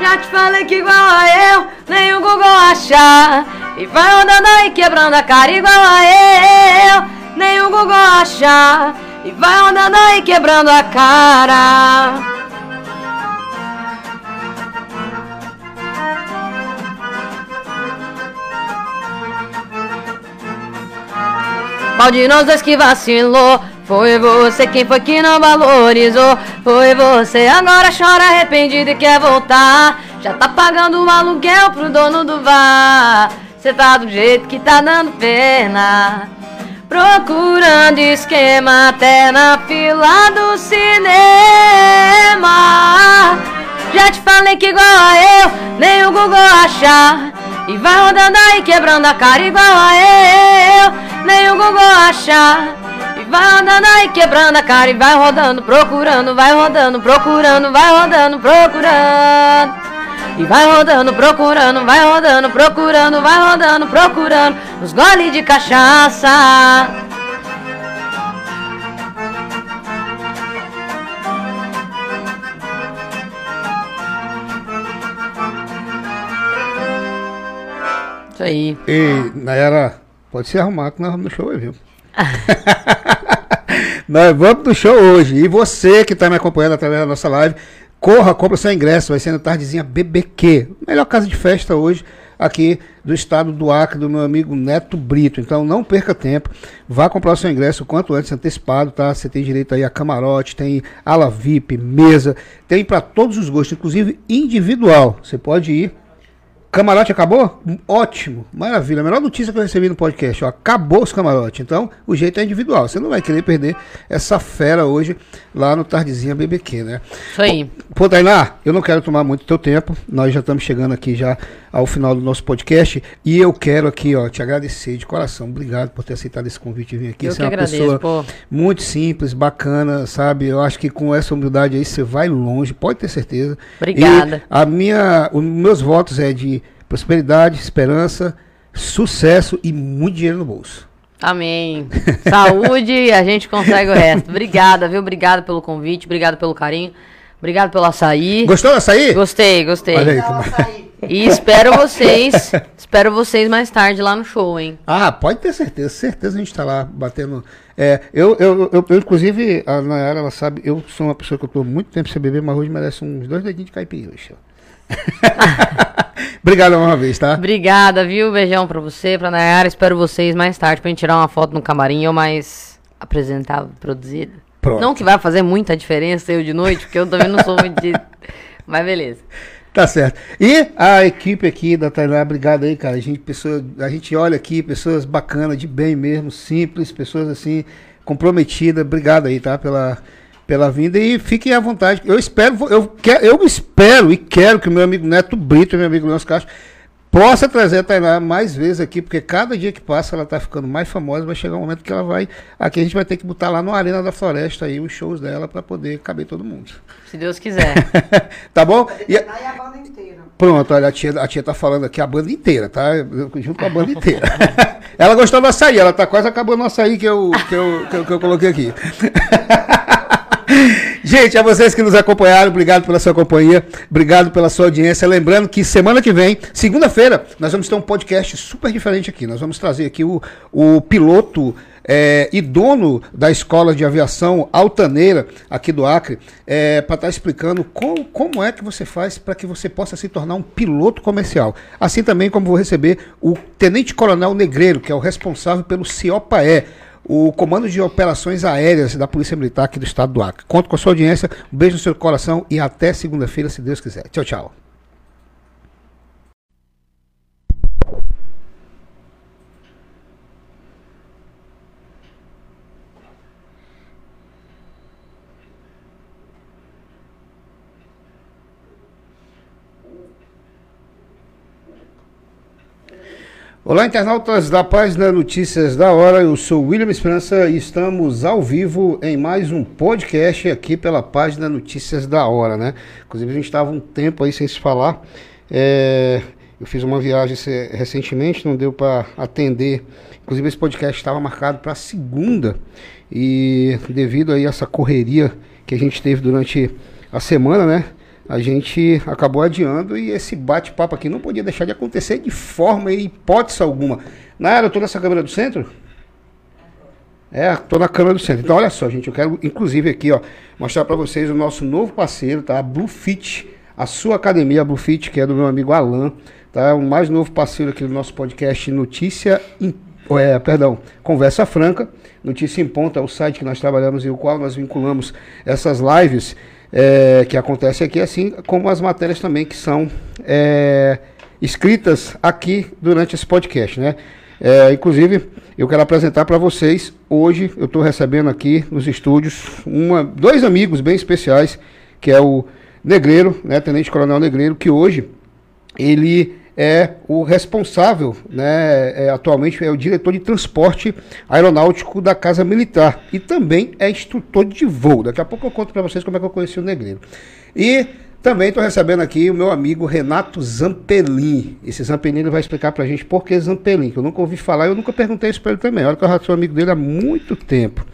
Já te falei que igual a eu, nem o Google achar. E vai andando aí quebrando a cara igual a eu, nem o Google achar. E vai andando aí quebrando a cara. Qual de nós dois que vacilou? Foi você quem foi que não valorizou. Foi você, agora chora arrependido e quer voltar. Já tá pagando o aluguel pro dono do bar. Cê tá do jeito que tá dando pena. Procurando esquema até na fila do cinema. Já te falei que igual a eu, nem o Google achar. E vai rodando aí quebrando a cara igual a eu, nem o Google achar. E vai rodando aí quebrando a cara e vai rodando, procurando, vai rodando, procurando, vai rodando, procurando. E vai rodando, procurando, vai rodando, procurando, vai rodando, procurando os goles de cachaça. Isso aí. Ei, Nayara, pode se arrumar que nós vamos no show aí, viu? nós vamos no show hoje. E você que está me acompanhando através da nossa live, corra, compra seu ingresso. Vai ser na tardezinha BBQ. Melhor casa de festa hoje aqui do estado do Acre, do meu amigo Neto Brito. Então não perca tempo, vá comprar o seu ingresso o quanto antes, antecipado, tá? Você tem direito aí a camarote, tem ala VIP, mesa, tem para todos os gostos, inclusive individual. Você pode ir Camarote acabou? Ótimo, maravilha. A melhor notícia que eu recebi no podcast, ó, acabou os camarotes. Então, o jeito é individual. Você não vai querer perder essa fera hoje lá no Tardezinha BBQ, né? Isso aí. Pô, Tainá, eu não quero tomar muito teu tempo. Nós já estamos chegando aqui já ao final do nosso podcast e eu quero aqui, ó, te agradecer de coração. Obrigado por ter aceitado esse convite e vir aqui. Eu você que é uma agradeço, pessoa pô. muito simples, bacana, sabe? Eu acho que com essa humildade aí você vai longe, pode ter certeza. Obrigada. E a minha, os meus votos é de prosperidade, esperança, sucesso e muito dinheiro no bolso. Amém. Saúde e a gente consegue o resto. Obrigada, viu? Obrigada pelo convite, obrigado pelo carinho, obrigado pelo açaí. Gostou dessa aí? Gostei, gostei. Olha aí. Dá o açaí. E espero vocês, espero vocês mais tarde lá no show, hein? Ah, pode ter certeza, certeza a gente tá lá batendo. É, eu, eu, eu, eu, inclusive, a Nayara, ela sabe, eu sou uma pessoa que eu tô muito tempo sem beber, mas hoje merece uns dois dedinhos de caipirinha. Obrigado uma vez, tá? Obrigada, viu? Beijão pra você, pra Nayara. Espero vocês mais tarde pra gente tirar uma foto no camarim ou mais apresentável, produzida. Pronto. Não que vai fazer muita diferença eu de noite, porque eu também não sou muito de... Mas beleza. Tá certo. E a equipe aqui da Tainá, obrigado aí, cara. A gente, pessoa, a gente olha aqui, pessoas bacanas, de bem mesmo, simples, pessoas assim, comprometidas. Obrigado aí, tá? Pela, pela vinda e fiquem à vontade. Eu espero, eu, quero, eu espero e quero que o meu amigo Neto Brito, meu amigo Leôncio Castro, possa trazer a Tainá mais vezes aqui, porque cada dia que passa ela tá ficando mais famosa, vai chegar um momento que ela vai, aqui a gente vai ter que botar lá no Arena da Floresta aí os shows dela para poder caber todo mundo. Se Deus quiser. tá bom? E, Aí a banda inteira. Pronto, olha, a tia, a tia tá falando aqui a banda inteira, tá? Eu- Junto com a banda inteira. ela gostou do açaí, ela tá quase acabando o açaí que eu, que eu, que eu, que eu coloquei aqui. Gente, a vocês que nos acompanharam, obrigado pela sua companhia, obrigado pela sua audiência. Lembrando que semana que vem, segunda-feira, nós vamos ter um podcast super diferente aqui. Nós vamos trazer aqui o, o piloto é, e dono da escola de aviação altaneira aqui do Acre, para estar explicando como, como é que você faz para que você possa se tornar um piloto comercial. Assim também como vou receber o Tenente Coronel Negreiro, que é o responsável pelo CIOPAE, o Comando de Operações Aéreas da Polícia Militar aqui do Estado do Acre. Conto com a sua audiência, um beijo no seu coração e até segunda-feira, se Deus quiser. Tchau, tchau. Olá, internautas da página Notícias da Hora. Eu sou William Esperança e estamos ao vivo em mais um podcast aqui pela página Notícias da Hora, né? Inclusive, a gente estava um tempo aí sem se falar. É, eu fiz uma viagem recentemente, não deu para atender. Inclusive, esse podcast estava marcado para segunda e devido aí a essa correria que a gente teve durante a semana, né? A gente acabou adiando e esse bate-papo aqui não podia deixar de acontecer de forma e hipótese alguma. Nara, eu tô nessa câmera do centro? É, tô na câmera do centro. Então, olha só, gente, eu quero, inclusive, aqui, ó, mostrar para vocês o nosso novo parceiro, tá? A Bluefit, a sua academia, a Bluefit, que é do meu amigo Alan, tá? O mais novo parceiro aqui do nosso podcast Notícia em é, perdão, Conversa Franca, Notícia em Ponta, é o site que nós trabalhamos e o qual nós vinculamos essas lives é, que acontecem aqui, assim como as matérias também que são é, escritas aqui durante esse podcast, né? É, inclusive, eu quero apresentar para vocês, hoje eu estou recebendo aqui nos estúdios uma, dois amigos bem especiais, que é o Negreiro, né, Tenente Coronel Negreiro, que hoje ele é o responsável, né, é, atualmente é o diretor de transporte aeronáutico da Casa Militar e também é instrutor de voo. Daqui a pouco eu conto para vocês como é que eu conheci o Negreiro. E também estou recebendo aqui o meu amigo Renato Zampelin. Esse Zampelin ele vai explicar para a gente por que Zampelin, que eu nunca ouvi falar, eu nunca perguntei isso para ele também. Olha que eu já sou amigo dele há muito tempo.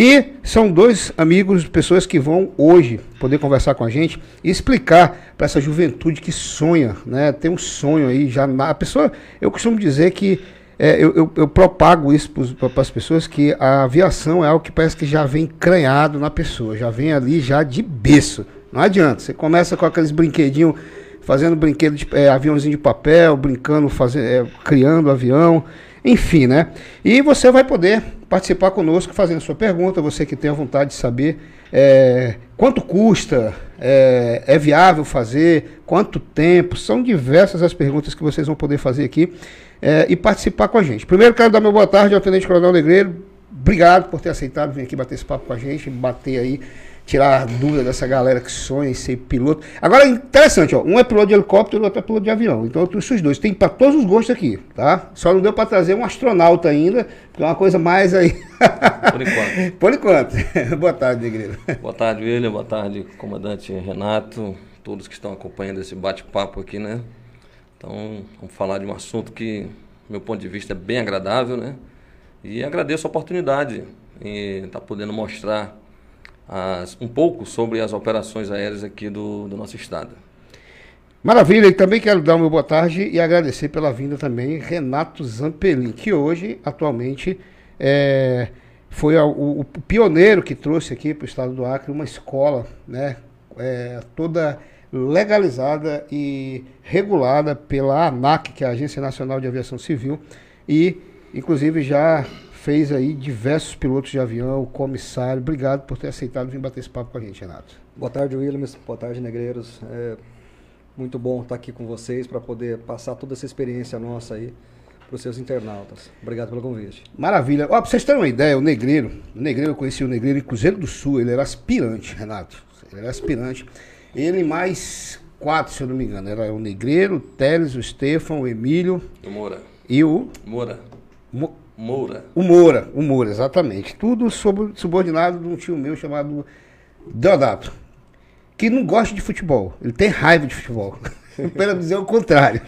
E são dois amigos, pessoas que vão hoje poder conversar com a gente e explicar para essa juventude que sonha, né? Tem um sonho aí já. A pessoa, eu costumo dizer que é, eu, eu, eu propago isso para as pessoas que a aviação é algo que parece que já vem cranhado na pessoa, já vem ali já de berço. Não adianta, você começa com aqueles brinquedinhos fazendo brinquedo de é, aviãozinho de papel, brincando, fazendo, é, criando avião, enfim, né? E você vai poder participar conosco fazendo sua pergunta, você que tem a vontade de saber é, quanto custa, é, é, viável fazer, quanto tempo, são diversas as perguntas que vocês vão poder fazer aqui é, e participar com a gente. Primeiro, quero dar meu boa tarde ao Tenente Coronel Negreiro, obrigado por ter aceitado vir aqui bater esse papo com a gente, bater aí tirar a dúvida dessa galera que sonha em ser piloto. Agora, interessante, ó, um é piloto de helicóptero, o outro é piloto de avião. Então, eu trouxe os dois. Tem para todos os gostos aqui, tá? Só não deu para trazer um astronauta ainda, porque é uma coisa mais aí. Por enquanto. Por enquanto. Boa tarde, Negreiro. Boa tarde, William. Boa tarde, comandante Renato. Todos que estão acompanhando esse bate-papo aqui, né? Então, vamos falar de um assunto que, do meu ponto de vista, é bem agradável, né? E agradeço a oportunidade em estar tá podendo mostrar as, um pouco sobre as operações aéreas aqui do, do nosso estado. Maravilha, e também quero dar uma boa tarde e agradecer pela vinda também Renato Zampelin, que hoje, atualmente, é, foi a, o, o, pioneiro que trouxe aqui para o estado do Acre uma escola né, é, toda legalizada e regulada pela ANAC, que é a Agência Nacional de Aviação Civil, e inclusive já fez aí diversos pilotos de avião, comissário. Obrigado por ter aceitado vir bater esse papo com a gente, Renato. Boa tarde, Williams. Boa tarde, Negreiros. É muito bom estar aqui com vocês para poder passar toda essa experiência nossa aí para os seus internautas. Obrigado pelo convite. Maravilha. Ó, para vocês terem uma ideia, o Negreiro, o Negreiro, eu conheci o Negreiro em Cruzeiro do Sul, ele era aspirante, Renato. Ele era aspirante. Ele mais quatro, se eu não me engano. Era o Negreiro, o Teles, o Stefan, o Emílio. O Moura. E o. Moura. Mo Moura. O Moura, o Moura, exatamente. Tudo subordinado de um tio meu chamado Deodato, que não gosta de futebol. Ele tem raiva de futebol. Pelo dizer o contrário.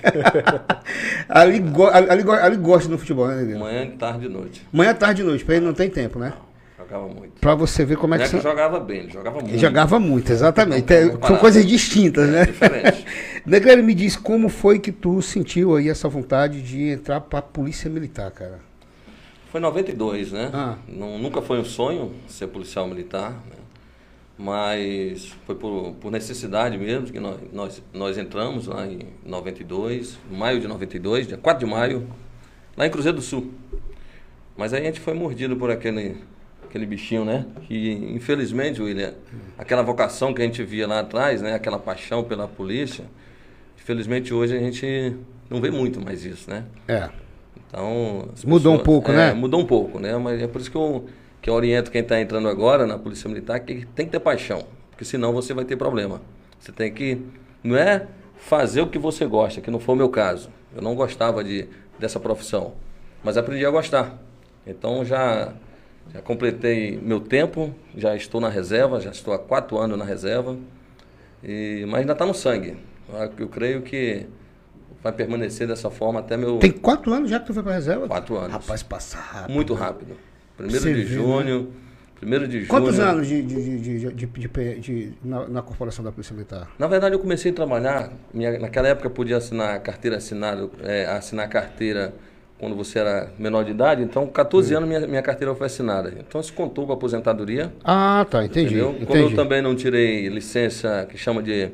ali, go, ali, ali, gosta do futebol, né, Neguinho? Manhã, tarde e noite. Manhã, tarde e noite. Pra ele não tem tempo, né? Jogava muito. Pra você ver como é que... Não é que jogava bem, ele jogava muito. Ele jogava muito, exatamente. É, são coisas distintas, é, né? Diferente. Negrelo, me diz como foi que tu sentiu aí essa vontade de entrar pra Polícia Militar, cara? Foi em 92, né? Ah. Não, nunca foi um sonho ser policial militar, né? mas foi por, por, necessidade mesmo que nós, nós, nós entramos lá em 92, maio de 92, dia 4 de maio, lá em Cruzeiro do Sul. Mas aí a gente foi mordido por aquele, aquele bichinho, né? Que infelizmente, William, aquela vocação que a gente via lá atrás, né? Aquela paixão pela polícia, infelizmente hoje a gente não vê muito mais isso, né? É. Então, mudou pessoas, um pouco, é, né? Mudou um pouco, né? Mas é por isso que eu, que eu oriento quem está entrando agora na Polícia Militar que tem que ter paixão, porque senão você vai ter problema. Você tem que. Não é fazer o que você gosta, que não foi o meu caso. Eu não gostava de, dessa profissão, mas aprendi a gostar. Então já, já completei meu tempo, já estou na reserva, já estou há quatro anos na reserva, e, mas ainda está no sangue. Eu creio que vai permanecer dessa forma até meu. Tem quatro anos já que tu foi pra reserva? Quatro anos. Rapaz, passa rápido. Muito rápido. Primeiro Você de vê, junho. Né? Primeiro de junho. Quantos anos de, de, de, de na, na, corporação da Polícia Militar? Na verdade, eu comecei a trabalhar. Minha, naquela época, eu podia assinar carteira assinada, é, assinar carteira quando você era menor de idade. Então, 14 hum. anos minha, minha carteira foi assinada. Então, se contou com a aposentadoria. Ah, tá, entendi. Entendeu? entendi. Quando eu também não tirei licença, que chama de,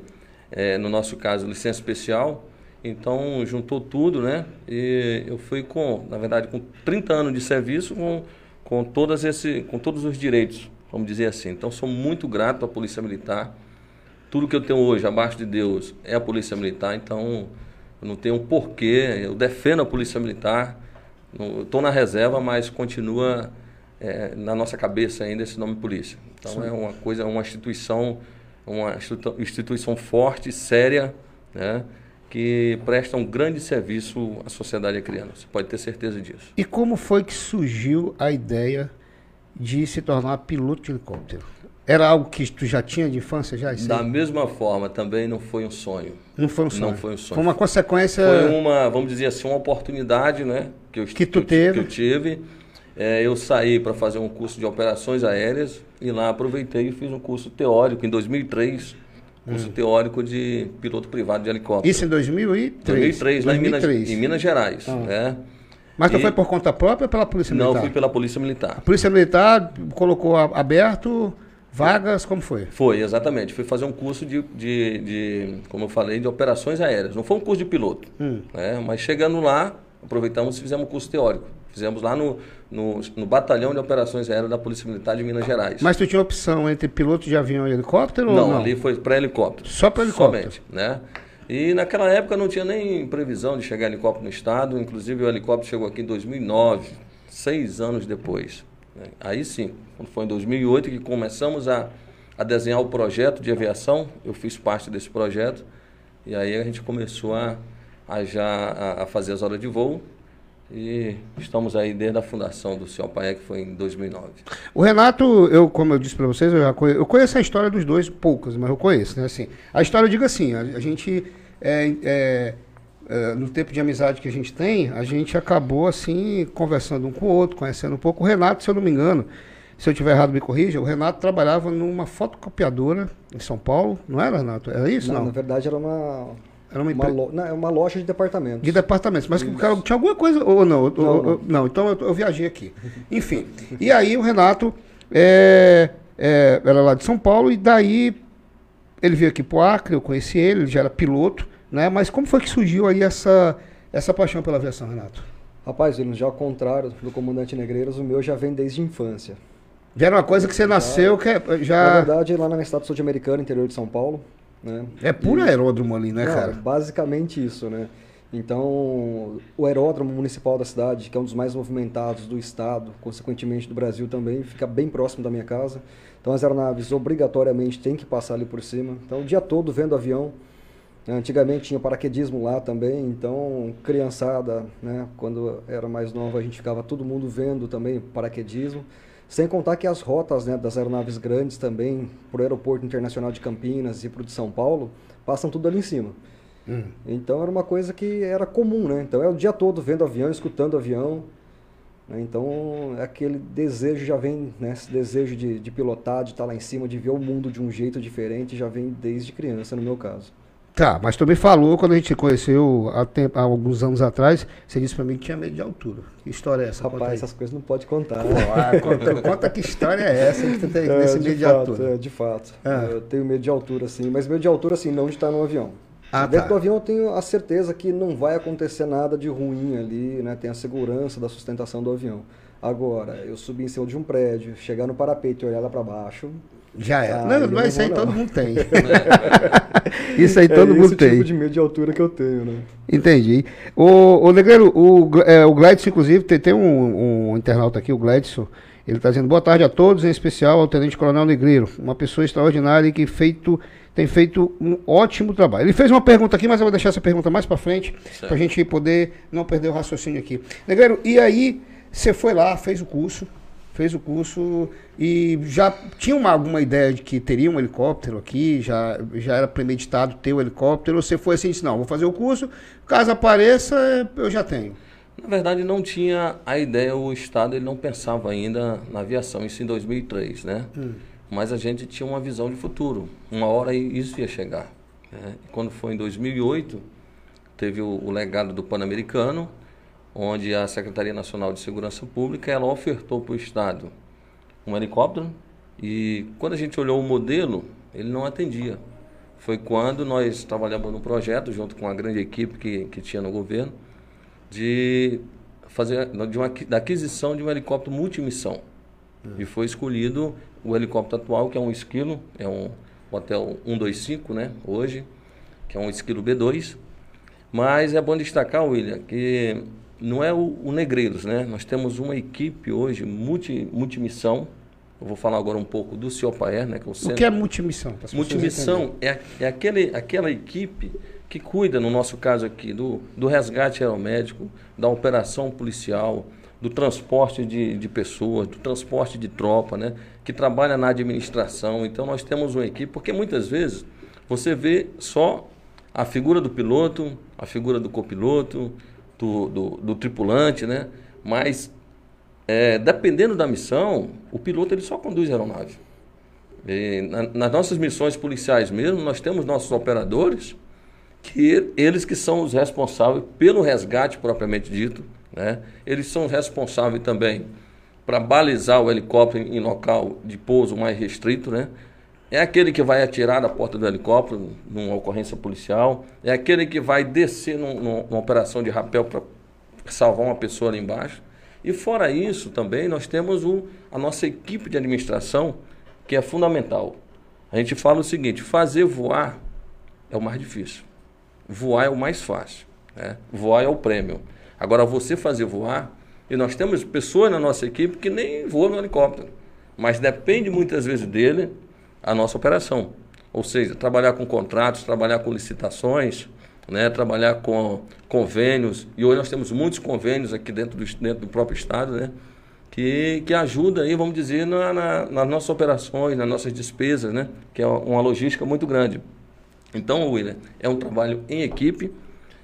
é, no nosso caso, licença especial então juntou tudo, né? E eu fui com, na verdade, com 30 anos de serviço, com, com, todas esse, com todos os direitos, vamos dizer assim. Então sou muito grato à Polícia Militar. Tudo que eu tenho hoje, abaixo de Deus, é a Polícia Militar. Então eu não tenho porquê, eu defendo a Polícia Militar. Estou na reserva, mas continua é, na nossa cabeça ainda esse nome polícia. Então Sim. é uma coisa, uma instituição, uma instituição forte, séria, né? Que presta um grande serviço à sociedade acriana. Você pode ter certeza disso. E como foi que surgiu a ideia de se tornar piloto de helicóptero? Era algo que tu já tinha de infância já? Da mesma forma, também não foi um sonho. Não foi um sonho. Não foi um sonho. Foi uma consequência. Foi uma, vamos dizer assim, uma oportunidade, né? Que, eu, que tu que teve. Eu, que eu tive. É, eu saí para fazer um curso de operações aéreas e lá aproveitei e fiz um curso teórico em 2003 curso hum. teórico de piloto privado de helicóptero. Isso em 2003? 2003, 2003. lá em Minas, em Minas Gerais. Ah. Né? Mas tu e... foi por conta própria ou pela Polícia Militar? Não, fui pela Polícia Militar. A Polícia Militar colocou aberto Vagas, como foi? Foi, exatamente. Fui fazer um curso de, de, de, como eu falei, de operações aéreas. Não foi um curso de piloto, Hum. né? mas chegando lá, aproveitamos e fizemos um curso teórico. Fizemos lá no, no, no Batalhão de Operações Aéreas da Polícia Militar de Minas Gerais. Mas tu tinha opção entre piloto de avião e helicóptero não, ou não? ali foi para helicóptero. Só para helicóptero. Somente, né? E naquela época não tinha nem previsão de chegar helicóptero no estado. Inclusive o helicóptero chegou aqui em 2009, seis anos depois. né? Aí sim, quando foi em 2008 que começamos a, a desenhar o projeto de aviação, eu fiz parte desse projeto. E aí a gente começou a, a já a, a fazer as horas de voo. E estamos aí desde a fundação do Ciopaé, que foi em 2009. O Renato, eu, como eu disse para vocês, eu, já conheço, eu conheço a história dos dois, poucas, mas eu conheço, né? Assim, a história, eu digo assim, a, a gente, é, é, é, no tempo de amizade que a gente tem, a gente acabou, assim, conversando um com o outro, conhecendo um pouco. O Renato, se eu não me engano, se eu tiver errado, me corrija, o Renato trabalhava numa fotocopiadora em São Paulo, não era, Renato? Era isso? Não, Não. na verdade era uma, Era uma, uma, lo- não, é uma loja de departamentos. De departamentos. Mas o cara tinha alguma coisa. Ou não? ou- Não, ou- não. então eu, eu viajei aqui. Enfim. E aí o Renato é, é, era lá de São Paulo, e daí ele veio aqui pro Acre, eu conheci ele, ele já era piloto, né? Mas como foi que surgiu aí essa, essa paixão pela aviação, Renato? Rapaz, Williams, já ao contrário do comandante Negreiros, o meu já vem desde a infância. Já era uma coisa que você nasceu, que é, Na já. verdade, lá na minha cidade sul-americana, interior de São Paulo, né? É puro aeródromo ali, né, cara? Basicamente isso, né? Então, o aeródromo municipal da cidade, que é um dos mais movimentados do estado, consequentemente do Brasil também, fica bem próximo da minha casa. Então, as aeronaves obrigatoriamente têm que passar ali por cima. Então, o dia todo vendo avião. né? Antigamente tinha paraquedismo lá também, então criançada, né, quando era mais nova, a gente ficava todo mundo vendo também paraquedismo. Sem contar que as rotas né, das aeronaves grandes também, para o Aeroporto Internacional de Campinas e para o de São Paulo, passam tudo ali em cima. Hum. Então era uma coisa que era comum, né? Então é o dia todo vendo avião, escutando avião. né? Então aquele desejo já vem, né? Esse desejo de, de pilotar, de estar lá em cima, de ver o mundo de um jeito diferente, já vem desde criança, no meu caso. Tá, mas tu me falou quando a gente conheceu há, tempo- há alguns anos atrás, você disse pra mim que tinha medo de altura. Que história é essa? Rapaz, essas coisas não pode contar. Ah, conta, conta que história é essa que tu tem É, desse de medo de fato, altura. é, de fato. Ah. Eu tenho medo de altura, sim. Mas medo de altura, assim, não de estar no avião. Ah, Dentro tá. do avião eu tenho a certeza que não vai acontecer nada de ruim ali, né? Tem a segurança da sustentação do avião. Agora, eu subir em cima de um prédio, chegar no parapeito e olhar lá para baixo. Já é. Ah, não, mas não isso aí vou, todo não. mundo tem. isso aí todo é mundo esse tem. tipo de medo de altura que eu tenho, né? Entendi. O, o Negreiro, o, é, o Gladson, inclusive, tem, tem um, um internauta aqui, o Gladson. Ele está dizendo boa tarde a todos, em especial ao Tenente Coronel Negreiro, uma pessoa extraordinária e que feito, tem feito um ótimo trabalho. Ele fez uma pergunta aqui, mas eu vou deixar essa pergunta mais para frente, para a gente poder não perder o raciocínio aqui. Negreiro, e aí você foi lá, fez o curso, fez o curso e já tinha uma, alguma ideia de que teria um helicóptero aqui, já, já era premeditado ter o helicóptero, ou você foi assim, disse, não, vou fazer o curso, caso apareça, eu já tenho. Na verdade, não tinha a ideia, o Estado ele não pensava ainda na aviação, isso em 2003, né? Mas a gente tinha uma visão de futuro. Uma hora isso ia chegar. né? Quando foi em 2008, teve o, o legado do Pan-Americano, onde a Secretaria Nacional de Segurança Pública ela ofertou para o Estado um helicóptero e quando a gente olhou o modelo, ele não atendia. Foi quando nós trabalhamos no projeto, junto com a grande equipe que, que tinha no governo, de fazer de uma, da aquisição de um helicóptero multimissão. E foi escolhido o helicóptero atual, que é um Esquilo, é um Hotel 125, né, hoje, que é um Esquilo B2. Mas é bom destacar, William, que não é o, o Negreiros, né? Nós temos uma equipe hoje multi, multimissão. Eu vou falar agora um pouco do Ciopaer, né, que é o O que é multimissão? Multimissão é, é aquele, aquela equipe que cuida, no nosso caso aqui, do, do resgate aeromédico, da operação policial, do transporte de, de pessoas, do transporte de tropa, né? que trabalha na administração. Então nós temos uma equipe, porque muitas vezes você vê só a figura do piloto, a figura do copiloto, do, do, do tripulante, né? mas é, dependendo da missão, o piloto ele só conduz a aeronave. Na- nas nossas missões policiais mesmo, nós temos nossos operadores, que eles que são os responsáveis pelo resgate propriamente dito, né? Eles são responsáveis também para balizar o helicóptero em local de pouso mais restrito, né? É aquele que vai atirar da porta do helicóptero numa ocorrência policial. É aquele que vai descer num, numa operação de rapel para salvar uma pessoa ali embaixo. E fora isso também nós temos a nossa equipe de administração, que é fundamental. A gente fala o seguinte, fazer voar é o mais difícil. Voar é o mais fácil. Né? Voar é o prêmio. Agora você fazer voar, e nós temos pessoas na nossa equipe que nem voam no helicóptero. Mas depende muitas vezes dele a nossa operação. Ou seja, trabalhar com contratos, trabalhar com licitações, né, trabalhar com convênios. E hoje nós temos muitos convênios aqui dentro do, dentro do próprio Estado, né, que, que ajuda aí, vamos dizer, na, na, nas nossas operações, nas nossas despesas, né, que é uma logística muito grande. Então, William, é um trabalho em equipe,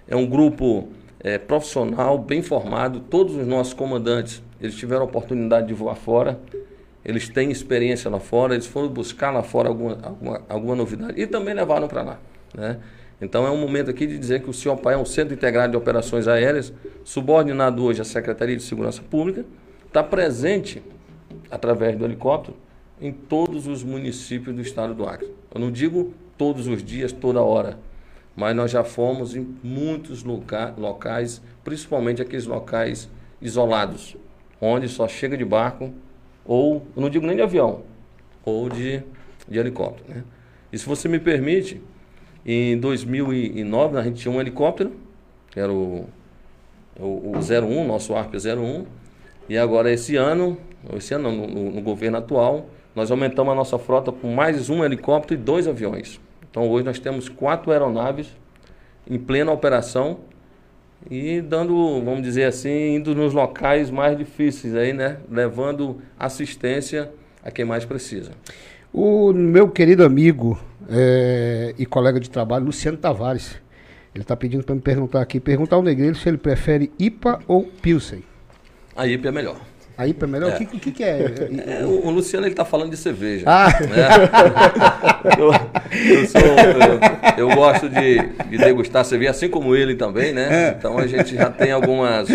é um grupo é, profissional, bem formado. Todos os nossos comandantes, eles tiveram a oportunidade de voar fora eles têm experiência lá fora, eles foram buscar lá fora alguma, alguma, alguma novidade e também levaram para lá. Né? Então é um momento aqui de dizer que o CIOPA é um Centro Integrado de Operações Aéreas, subordinado hoje à Secretaria de Segurança Pública, está presente através do helicóptero em todos os municípios do estado do Acre. Eu não digo todos os dias, toda hora, mas nós já fomos em muitos loca locais, principalmente aqueles locais isolados, onde só chega de barco ou, não digo nem de avião, ou de, de helicóptero. Né? E se você me permite, em 2009 a gente tinha um helicóptero, que era o, o, o 01, nosso ARP 01, e agora esse ano, esse ano no, no, no governo atual, nós aumentamos a nossa frota com mais um helicóptero e dois aviões. Então hoje nós temos quatro aeronaves em plena operação e dando, vamos dizer assim, indo nos locais mais difíceis aí, né? Levando assistência a quem mais precisa. O meu querido amigo é, e colega de trabalho, Luciano Tavares, ele está pedindo para me perguntar aqui, perguntar ao Negreiro se ele prefere IPA ou Pilsen. A IPA é melhor. A IPA é melhor? É. O, que, o que, que é? é? o, Luciano ele está falando de cerveja. Ah. Né? eu, eu, sou, eu, eu, gosto de, de degustar cerveja, assim como ele também, né? É. Então a gente já tem algumas,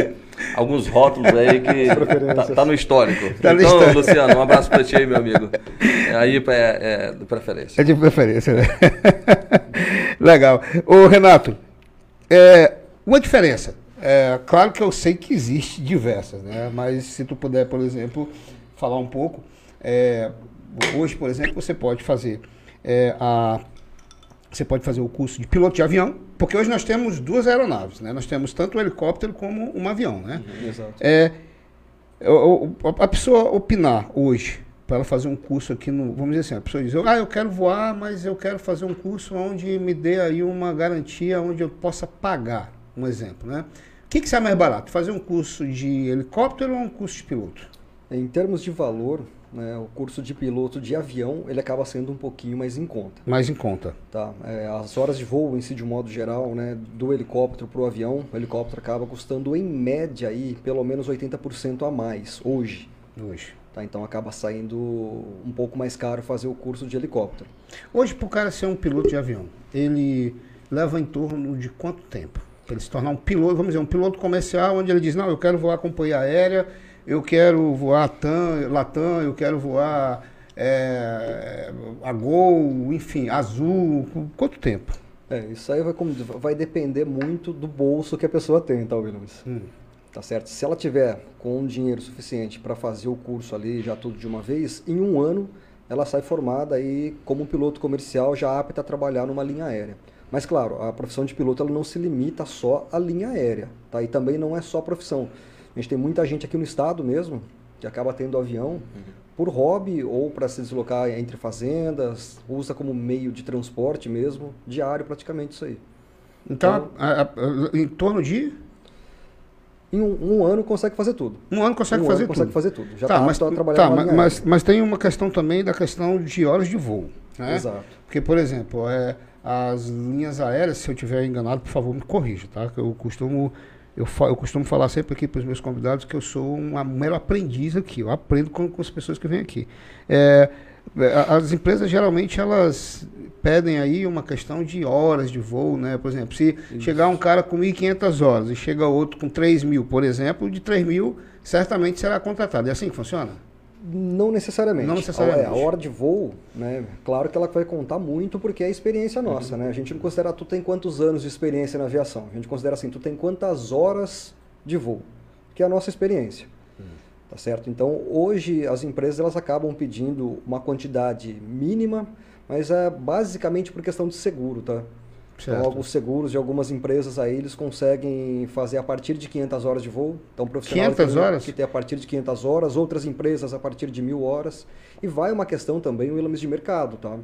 alguns rótulos aí que tá, tá, no histórico. Tá então, histórico. Luciano, um abraço para ti aí, meu amigo. A IPA é, é de preferência. É de preferência, né? Legal. Ô, Renato, é, uma diferença é, claro que eu sei que existe diversas, né? Mas se tu puder, por exemplo, falar um pouco, é, hoje, por exemplo, você pode fazer é, a você pode fazer o curso de piloto de avião, porque hoje nós temos duas aeronaves, né? Nós temos tanto um helicóptero como um avião, né? Uhum, exato. É, a pessoa opinar hoje para ela fazer um curso aqui no, vamos dizer assim, a pessoa diz, ah, eu quero voar, mas eu quero fazer um curso onde me dê aí uma garantia onde eu possa pagar, um exemplo, né? O que, que sai mais barato? Fazer um curso de helicóptero ou um curso de piloto? Em termos de valor, né, o curso de piloto de avião ele acaba sendo um pouquinho mais em conta. Mais em conta. Tá. É, as horas de voo em si, de um modo geral, né, do helicóptero para o avião, o helicóptero acaba custando em média aí pelo menos 80% a mais hoje. Hoje. Tá, então acaba saindo um pouco mais caro fazer o curso de helicóptero. Hoje, para o cara ser um piloto de avião, ele leva em torno de quanto tempo? Para ele se tornar um piloto, vamos dizer, um piloto comercial, onde ele diz, não, eu quero voar companhia aérea, eu quero voar TAM, Latam, eu quero voar é, a Gol, enfim, Azul, quanto tempo? É, isso aí vai, vai depender muito do bolso que a pessoa tem, tá, Williams? Hum. Tá certo? Se ela tiver com um dinheiro suficiente para fazer o curso ali já tudo de uma vez, em um ano ela sai formada aí como um piloto comercial já apta a trabalhar numa linha aérea. Mas claro, a profissão de piloto ela não se limita só à linha aérea, tá? E também não é só profissão. A gente tem muita gente aqui no estado mesmo que acaba tendo avião uhum. por hobby ou para se deslocar entre fazendas, usa como meio de transporte mesmo, diário praticamente isso aí. Então, então a, a, em torno de em um, um, ano consegue fazer tudo. Um ano consegue um fazer ano tudo. consegue fazer tudo. Já tá, tá mas, tá, mas, mas, mas, tem uma questão também da questão de horas de voo. Né? Exato. Porque, por exemplo, é, as linhas aéreas, se eu tiver enganado, por favor, me corrija, tá? Eu costumo eu, eu costumo falar sempre aqui para os meus convidados que eu sou um mero aprendiz aqui, eu aprendo com, com as pessoas que vêm aqui. É, as empresas geralmente elas pedem aí uma questão de horas de voo, né? Por exemplo, se chegar um cara com 1.500 horas e chega outro com 3 mil, por exemplo, de 3 mil certamente será contratado. É assim que funciona? Não necessariamente. Não necessariamente. A, a hora de voo, né? Claro que ela vai contar muito porque é a experiência nossa, Uhum. né? A gente não considera tu tem quantos anos de experiência na aviação. A gente considera assim, tu tem quantas horas de voo, que é a nossa experiência. Uhum. Tá certo? Então, hoje as empresas elas acabam pedindo uma quantidade mínima, mas é basicamente por questão de seguro, tá? Então, Certo. alguns seguros de algumas empresas aí, eles conseguem fazer a partir de 500 horas de voo. Então, o profissional 500 tem horas? que ter a partir de 500 horas, outras empresas a partir de mil horas. E vai uma questão também, Williams, de mercado, tá?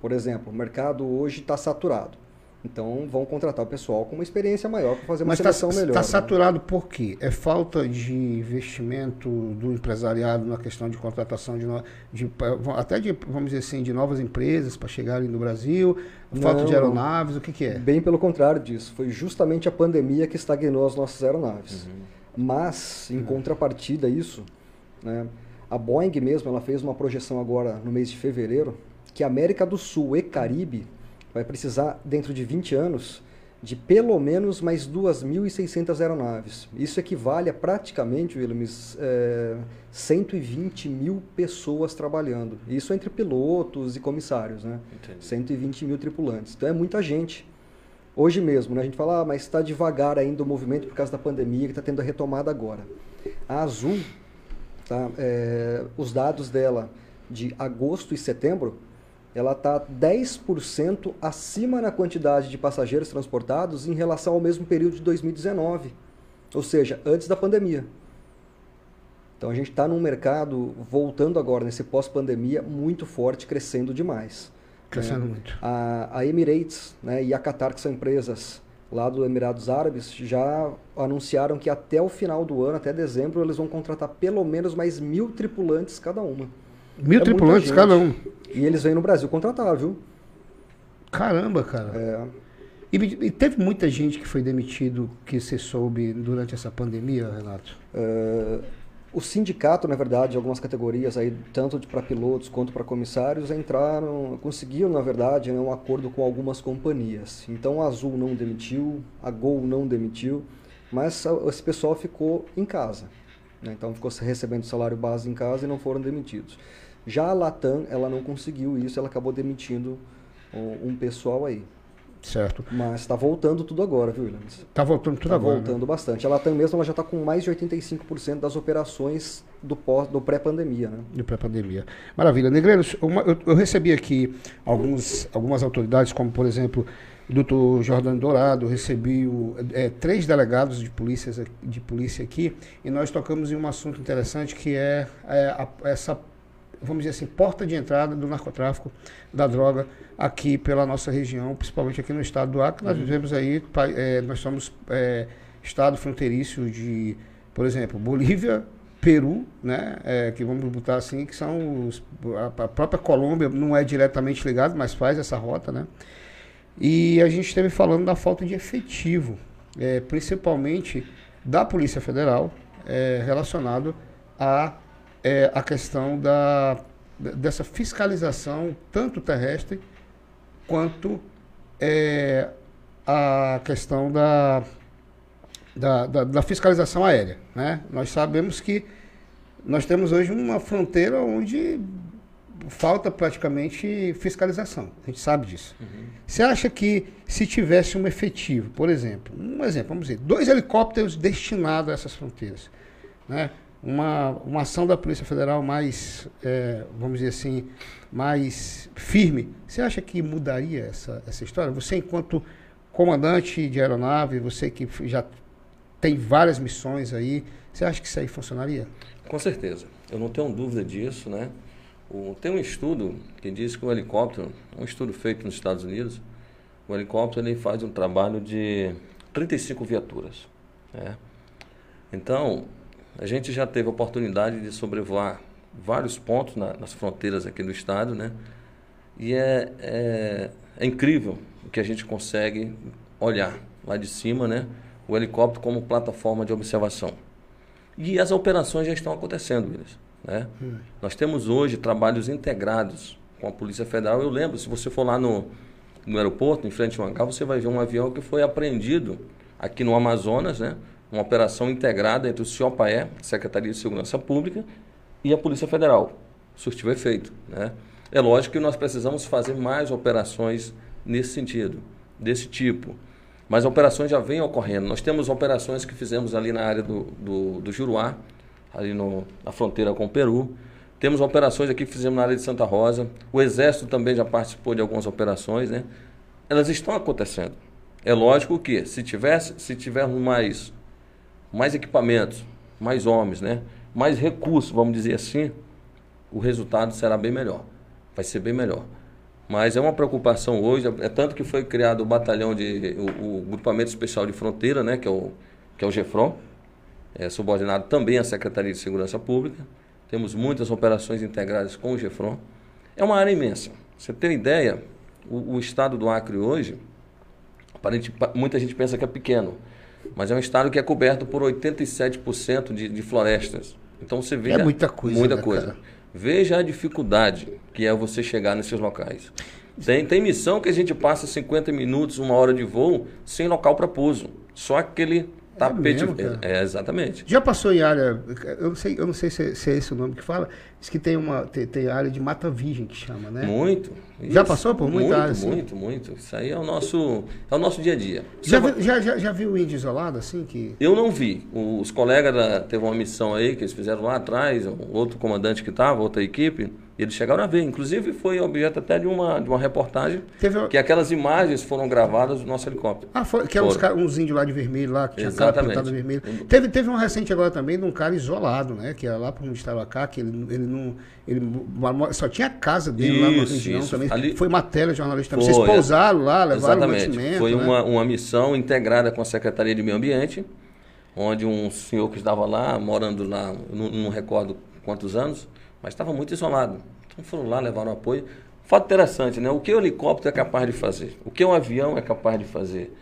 Por exemplo, o mercado hoje está saturado. Então, vão contratar o pessoal com uma experiência maior para fazer uma Mas está seleção melhor. tá né? saturado por quê? É falta de investimento do empresariado na questão de contratação de, no- de até de, vamos dizer assim, de novas empresas para chegarem no Brasil, falta Não, de aeronaves, o que, que é? Bem pelo contrário disso. Foi justamente a pandemia que estagnou as nossas aeronaves. Mas, em contrapartida a isso, né, a Boeing mesmo ela fez uma projeção agora no mês de fevereiro que a América do Sul e Caribe vai precisar, dentro de 20 anos, de pelo menos mais 2.600 aeronaves. Isso equivale a praticamente, Williams, é, 120 mil pessoas trabalhando. Isso entre pilotos e comissários, né? Entendi. 120 mil tripulantes. Então é muita gente. Hoje mesmo, né, a gente fala, ah, mas está devagar ainda o movimento por causa da pandemia, que está tendo a retomada agora. A Azul, tá, é, os dados dela de agosto e setembro, ela está 10% acima na quantidade de passageiros transportados em relação ao mesmo período de 2019. Ou seja, antes da pandemia. Então a gente está num mercado voltando agora, nesse pós-pandemia, muito forte, crescendo demais. Crescendo né? muito. A, a Emirates né, e a Qatar, que são empresas lá do Emirados Árabes, já anunciaram que até o final do ano, até dezembro, eles vão contratar pelo menos mais mil tripulantes cada uma. Mil É tripulantes cada um. E eles vêm no Brasil contratar, viu? Caramba, cara. É, E, e teve muita gente que foi demitido que você soube durante essa pandemia, Renato? é, o sindicato, na verdade, algumas categorias aí, tanto para pilotos quanto para comissários, entraram, conseguiram, na verdade, né, um acordo com algumas companhias. Então a Azul não demitiu, a Gol não demitiu, mas esse pessoal ficou em casa. né? Então ficou recebendo salário base em casa e não foram demitidos. Já a Latam, ela não conseguiu isso, ela acabou demitindo um pessoal aí. Certo. Mas está voltando tudo agora, viu, Williams? Tá voltando tudo Está agora. né? voltando bastante. A Latam mesmo ela já está com mais de 85% das operações do, pós, do pré-pandemia, né? de pré-pandemia. Maravilha. Negreiros, uma- eu, eu recebi aqui alguns, algumas autoridades, como por exemplo o doutor Jordano Dourado, recebi o, é, três delegados de, polícias, de polícia aqui, e nós tocamos em um assunto interessante que é, é, a- essa, vamos dizer assim, porta de entrada do narcotráfico, da droga, aqui pela nossa região, principalmente aqui no estado do Acre. Nós vivemos aí, é, nós somos é, estado fronteiriço de, por exemplo, Bolívia, Peru, né, é, que vamos botar assim, que são os, a, a própria Colômbia não é diretamente ligado, mas faz essa rota, né? E a gente esteve falando da falta de efetivo, é, principalmente da Polícia Federal, é, relacionado a é, a questão da dessa fiscalização tanto terrestre quanto é, a questão da da, da, da fiscalização aérea. Né? Nós sabemos que nós temos hoje uma fronteira onde falta praticamente fiscalização. A gente sabe disso. Você acha que se tivesse um efetivo, por exemplo, um exemplo, vamos dizer, dois helicópteros destinados a essas fronteiras, né? Uma, uma ação da Polícia Federal mais, é, vamos dizer assim, mais firme, você acha que mudaria essa, essa história? Você, enquanto comandante de aeronave, você que já tem várias missões aí, você acha que isso aí funcionaria? Com certeza. Eu não tenho dúvida disso, né? O- tem um estudo que diz que o helicóptero, um estudo feito nos Estados Unidos, o helicóptero ele faz um trabalho de 35 viaturas. Né? Então, a gente já teve a oportunidade de sobrevoar vários pontos na- nas fronteiras aqui do estado, né? E é, é, é incrível o que a gente consegue olhar lá de cima, né? O helicóptero como plataforma de observação. E as operações já estão acontecendo, Willis. Né? Nós temos hoje trabalhos integrados com a Polícia Federal. Eu lembro, se você for lá no, no aeroporto, em frente ao hangar, você vai ver um avião que foi apreendido aqui no Amazonas, né? Uma operação integrada entre o CIOPAE, Secretaria de Segurança Pública, e a Polícia Federal. Surtiu efeito, né? É lógico que nós precisamos fazer mais operações nesse sentido, desse tipo. Mas operações já vêm ocorrendo. Nós temos operações que fizemos ali na área do, do, do Juruá, ali no, na fronteira com o Peru. Temos operações aqui que fizemos na área de Santa Rosa. O Exército também já participou de algumas operações, né? Elas estão acontecendo. É lógico que se tivesse, se tivermos mais, mais equipamentos, mais homens, né? Mais recursos, vamos dizer assim, o resultado será bem melhor. Vai ser bem melhor. Mas é uma preocupação hoje, é tanto que foi criado o batalhão de o, o grupamento especial de fronteira, né, que é o que é o GEFRON, é subordinado também à Secretaria de Segurança Pública. Temos muitas operações integradas com o GEFRON. É uma área imensa. Você tem ideia, o, o estado do Acre hoje, aparente, muita gente pensa que é pequeno, mas é um estado que é coberto por 87% de, de florestas. Então você vê É muita coisa, Muita né, coisa. cara? Veja a dificuldade que é você chegar nesses locais. Tem, tem missão que a gente passa 50 minutos, uma hora de voo, sem local para pouso. Só aquele tapete. mesmo, é, exatamente. Já passou em área, eu não sei, eu não sei se, se é esse o nome que fala, diz que tem uma tem, tem área de mata virgem que chama, né? Muito. Já passou por muita muito, área, assim? Muito, muito. Isso aí é o nosso, é o nosso dia a dia. Já, Você viu, já, já, já viu o índio isolado assim que Eu não vi. Os colegas da, teve uma missão aí que eles fizeram lá atrás, um outro comandante que estava, outra equipe, eles chegaram a ver. Inclusive foi objeto até de uma, de uma reportagem Teve- que aquelas imagens foram gravadas do nosso helicóptero. Ah, foi, que eram uns, Foram. ca- uns índios lá de vermelho lá, que tinha cara Exatamente. pintado vermelho. Teve, teve um recente agora também de um cara isolado, né? Que era lá por onde estava cá, que ele, ele não. Ele só tinha a casa dele lá na Isso, região isso. também. Ali- Foi matéria jornalista também. Foi, Vocês pousaram lá, levaram Exatamente. mantimento. Foi né? uma, uma missão integrada com a Secretaria de Meio Ambiente, onde um senhor que estava lá, morando lá, não, não recordo quantos anos, mas estava muito isolado. Então foram lá, levaram apoio. Fato interessante, né? O que o helicóptero é capaz de fazer? O que o avião é capaz de fazer?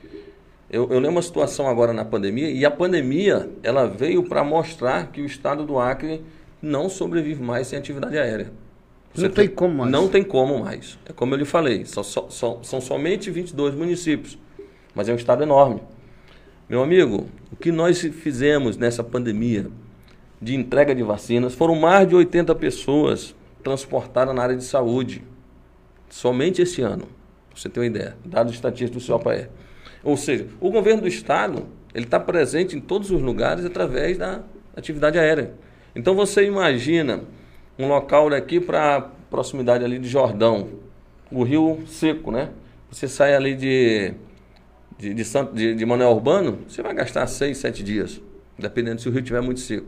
Eu, eu lembro uma situação agora na pandemia, e a pandemia ela veio para mostrar que o estado do Acre não sobrevive mais sem atividade aérea. Não tem como mais. Não tem como mais. É como eu lhe falei, só- só- só- são somente 22 municípios, mas é um estado enorme. Meu amigo, o que nós fizemos nessa pandemia de entrega de vacinas foram mais de 80 pessoas transportadas na área de saúde. Somente esse ano, pra você ter uma ideia, dados estatísticos do CIOPAE. Ou seja, o governo do estado ele está presente em todos os lugares através da atividade aérea. Então você imagina um local daqui para proximidade ali de Jordão, o rio seco, né? Você sai ali de de, de, de, de Manuel Urbano, você vai gastar seis, sete dias, dependendo se o rio estiver muito seco.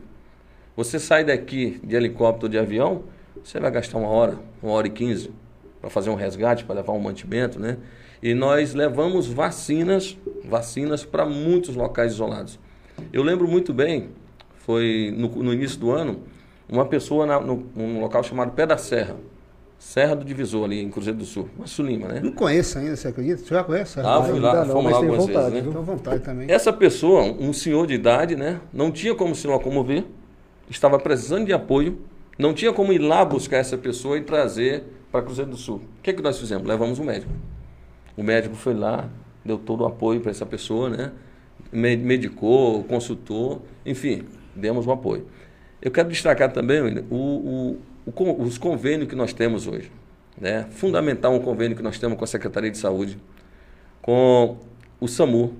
Você sai daqui de helicóptero ou de avião, você vai gastar uma hora, uma hora e quinze, para fazer um resgate, para levar um mantimento, né? E nós levamos vacinas, vacinas para muitos locais isolados. Eu lembro muito bem, foi no, no início do ano, uma pessoa na, no, num local chamado Pé da Serra, Serra do Divisor, ali em Cruzeiro do Sul, Massu Lima, né? Não conheço ainda, você acredita? Você já conhece? Ah, fui lá, não, fomos lá algumas vontade, vezes, né? vontade também. Essa pessoa, um senhor de idade, né, não tinha como se locomover, estava precisando de apoio, não tinha como ir lá buscar essa pessoa e trazer para Cruzeiro do Sul. O que, que nós fizemos? Levamos um médico. O médico foi lá, deu todo o apoio para essa pessoa, né, me- medicou, consultou, enfim, demos o apoio. Eu quero destacar também o, o- o os convênios que nós temos hoje. Né? Fundamental um convênio que nós temos com a Secretaria de Saúde, com o SAMU,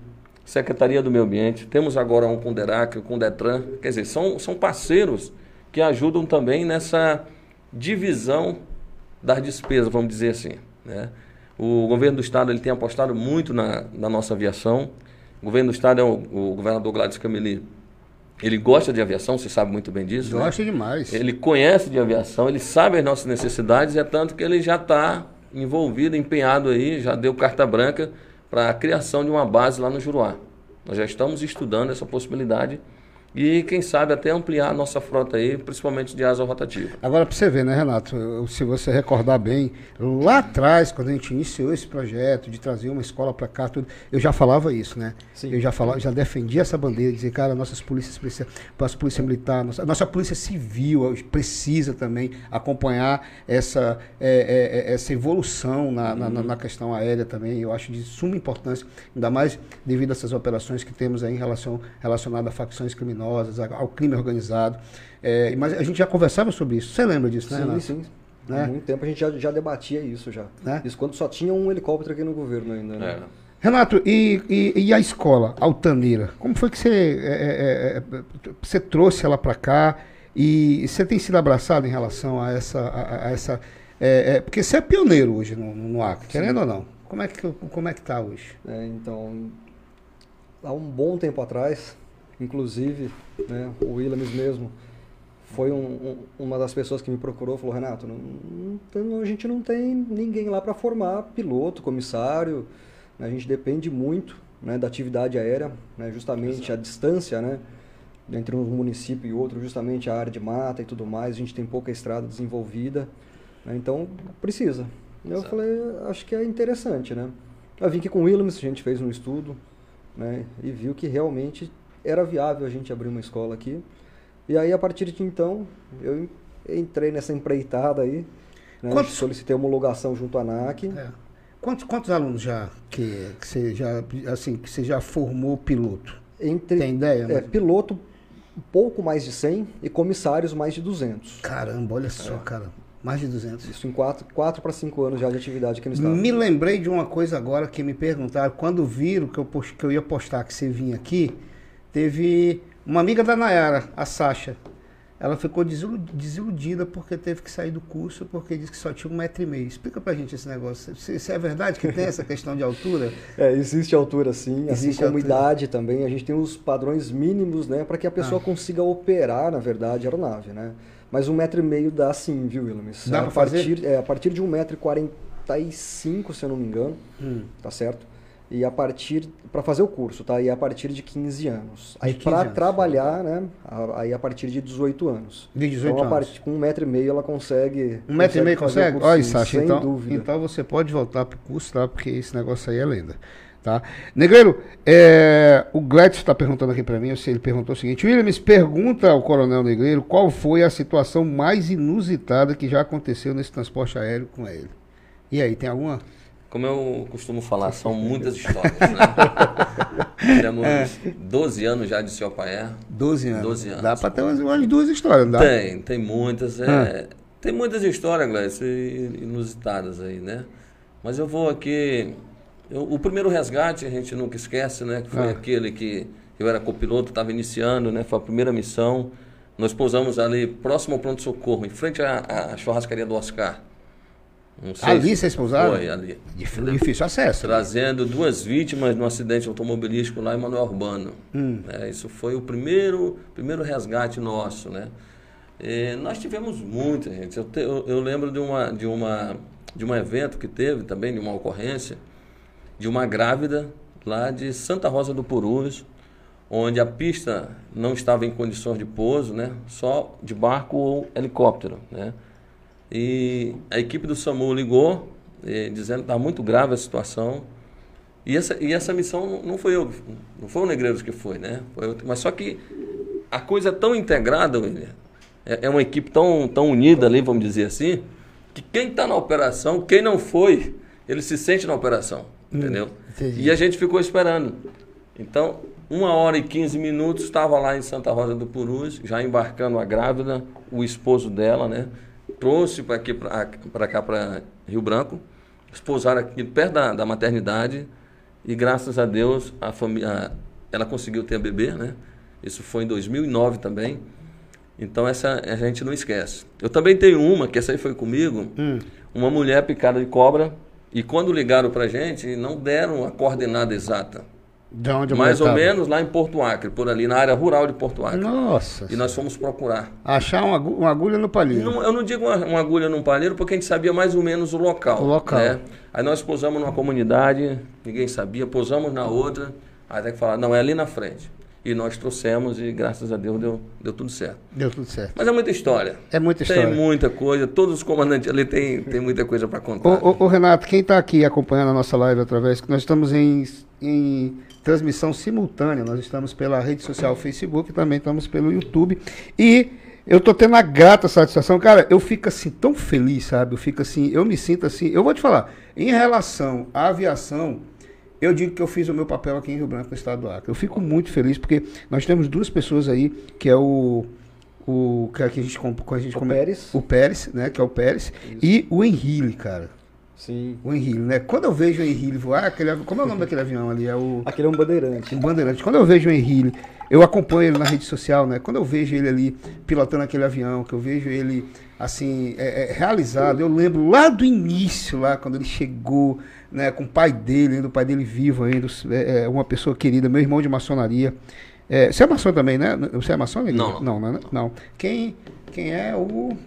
Secretaria do Meio Ambiente, temos agora um com o DERAC, com o DETRAN, quer dizer, são, são parceiros que ajudam também nessa divisão das despesas, vamos dizer assim. Né? O governo do Estado ele tem apostado muito na, na nossa aviação. O governo do Estado é o, o governador Gladys Cameli. Ele gosta de aviação, você sabe muito bem disso. né? Gosto demais. Ele conhece de aviação, ele sabe as nossas necessidades, é tanto que ele já está envolvido, empenhado aí, já deu carta branca para a criação de uma base lá no Juruá. Nós já estamos estudando essa possibilidade e quem sabe até ampliar a nossa frota aí, principalmente de asa rotativa. Agora, para você ver, né, Renato? Se você recordar bem, lá atrás, quando a gente iniciou esse projeto de trazer uma escola para cá, tudo, eu já falava isso, né? Sim. Eu já falava, já defendia essa bandeira, dizer, cara, nossas polícias precisam, nossa polícia militar, nossa, nossa polícia civil precisa também acompanhar essa, é, é, é, essa evolução na, na, na- na questão aérea também. Eu acho de suma importância, ainda mais devido a essas operações que temos aí em relação relacionada a facções criminosas, ao crime organizado. É, mas a gente já conversava sobre isso. Você lembra disso, né, Sim, Renato? sim. Né? Há muito tempo a gente já, já debatia isso já. Né? Isso quando só tinha um helicóptero aqui no governo ainda, né? É. Renato, e, e, e a escola altaneira? Como foi que você, é, é, é, você trouxe ela para cá e você tem sido abraçado em relação a essa. A, a essa é, é, porque você é pioneiro hoje no, no, no Acre, querendo ou não. Como é que como é que tá hoje? É, então, há um bom tempo atrás, inclusive, né, o Williams mesmo foi um- um- uma das pessoas que me procurou, falou, Renato, não, não a gente não tem ninguém lá para formar piloto, comissário, né, a gente depende muito né, da atividade aérea, né, justamente a distância, né, entre um município e outro, justamente a área de mata e tudo mais, a gente tem pouca estrada desenvolvida, né, então precisa. Eu Exato. falei, acho que é interessante, né? Eu vim aqui com o Williams, a gente fez um estudo, né, e viu que realmente era viável a gente abrir uma escola aqui. E aí, a partir de então, eu entrei nessa empreitada aí, né, Quantos- solicitei homologação junto à ANAC. É. Quantos, quantos alunos já que, que você já assim que você já formou piloto? Entre, Tem ideia? É, piloto, um pouco mais de 100 e comissários mais de 200. Caramba, olha só, cara, mais de 200. Isso em 4, quatro para 5 anos já de atividade aqui no estado. Me lembrei de uma coisa agora que me perguntaram, quando viram que eu, post- que eu ia postar que você vinha aqui, teve uma amiga da Nayara, a Sasha. Ela ficou desilu- desiludida porque teve que sair do curso porque disse que só tinha um metro e meio. Explica pra gente esse negócio. Se, se é verdade que tem essa questão de altura? É, existe altura sim, assim Existe como altura. idade também. A gente tem os padrões mínimos, né, para que a pessoa Ah. consiga operar, na verdade, a aeronave, né? Mas um metro e meio dá sim, viu, Williams? Dá a pra fazer? partir, É, a partir de um metro e quarenta e cinco, se eu não me engano, Hum. tá certo? E a partir, para fazer o curso, tá? E a partir de 15 anos. Aí 15 para trabalhar, né, aí a partir de 18 anos. De 18 então, anos. partir, com um metro e meio ela consegue... Um metro e meio consegue? Olha, sim, Sasha, sem então, dúvida. então você pode voltar pro curso, tá? Porque esse negócio aí é lenda. Tá? Negreiro, é, o Gladys está perguntando aqui para mim, ele perguntou o seguinte, Williams, pergunta ao Coronel Negreiro qual foi a situação mais inusitada que já aconteceu nesse transporte aéreo com ele. E aí, tem alguma? Como eu costumo falar, são muitas histórias, né? Temos 12 anos já de seu pai. 12 anos. 12 anos. Dá para ter umas, umas duas histórias, não dá? Tem, tem muitas. É, Ah. Tem muitas histórias, Gleice, inusitadas aí, né? Mas eu vou aqui. eu- o primeiro resgate a gente nunca esquece, né? Que foi Ah. aquele que eu era copiloto, estava iniciando, né? Foi a primeira missão. Nós pousamos ali próximo ao pronto-socorro, em frente à, à churrascaria do Oscar. Ali se- vocês pousaram? Foi, ali. Dif- Difícil acesso. né? Trazendo duas vítimas no acidente automobilístico lá em Manuel Urbano. Hum. É, isso foi o primeiro, primeiro resgate nosso, né? E nós tivemos muita gente. Eu, te- eu- eu lembro de uma, de uma de um evento que teve também, de uma ocorrência, de uma grávida lá de Santa Rosa do Purus, onde a pista não estava em condições de pouso, né? Só de barco ou helicóptero, né? E a equipe do SAMU ligou, eh, dizendo que estava muito grave a situação. E essa, e essa missão não- foi eu, não foi o Negreiros que foi, né? Foi eu- mas só que a coisa é tão integrada, William, é, é uma equipe tão, tão unida ali, vamos dizer assim, que quem está na operação, quem não foi, ele se sente na operação, entendeu? entendi. E a gente ficou esperando. Então, uma hora e 15 minutos, estava lá em Santa Rosa do Purus, já embarcando a grávida, o esposo dela, né? Trouxe para aqui, para cá, para Rio Branco, esposaram aqui perto da, da maternidade e graças a Deus a família, ela conseguiu ter a bebê, né? Isso foi em 2009 também. Então essa a gente não esquece. Eu também tenho uma, que essa aí foi comigo, uma mulher picada de cobra, e quando ligaram pra gente, não deram a coordenada exata. De onde Mais ou menos lá em Porto Acre, por ali, na área rural de Porto Acre. Nossa. E nós fomos procurar. Achar uma, uma agulha no palheiro. Não, eu não digo uma, uma agulha num palheiro porque a gente sabia mais ou menos o local. O local. né? Aí nós pousamos numa comunidade, ninguém sabia, pousamos na outra, aí até que falaram, não, é ali na frente. E nós trouxemos e graças a Deus deu, deu tudo certo. Deu tudo certo. Mas é muita história. É muita história. Tem muita coisa, todos os comandantes ali tem, tem muita coisa para contar. Ô, ô, ô, Renato, quem está aqui acompanhando a nossa live através, nós estamos em, em transmissão simultânea, nós estamos pela rede social Facebook, também estamos pelo YouTube. E eu tô tendo a grata satisfação, cara, eu fico assim tão feliz, sabe? Eu fico assim, eu me sinto assim, eu vou te falar, em relação à aviação, eu digo que eu fiz o meu papel aqui em Rio Branco, no estado do Acre. Eu fico muito feliz porque nós temos duas pessoas aí, que é o o que a gente, com a gente O come- Pérez. o Pérez, né, que é o Pérez, e o Henrique, cara. Sim. O Henrique, né? Quando eu vejo o Henrique voar, aquele, como é o nome daquele avião ali? É o Aquele é um bandeirante. o Bandeirante. Quando eu vejo o Henrique, eu acompanho ele na rede social, né? Quando eu vejo ele ali pilotando aquele avião, que eu vejo ele assim é, é, realizado, eu lembro lá do início, lá quando ele chegou, né? Com o pai dele, ainda o pai dele vivo ainda, é, é uma pessoa querida, meu irmão de maçonaria. É, você é maçom também, né? Você é maçom? Neguinho? Não, não. não, né? não. Quem, quem é o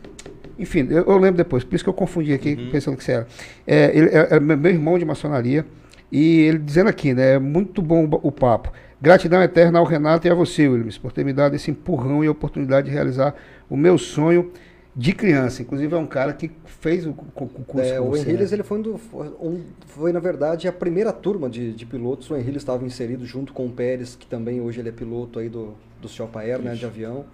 enfim, eu, eu lembro depois, por isso que eu confundi aqui, pensando que você era. É, ele é, é meu irmão de maçonaria, e ele dizendo aqui, né? É muito bom o papo. Gratidão eterna ao Renato e a você, Williams, por ter me dado esse empurrão e oportunidade de realizar o meu sonho de criança. Inclusive, é um cara que fez o, o curso. É, com o você, Henriles, né? ele foi, um do- um- foi, na verdade, a primeira turma de, de pilotos. O Henriles estava inserido junto com o Pérez, que também hoje ele é piloto aí do, do Chopper Air, né, de avião.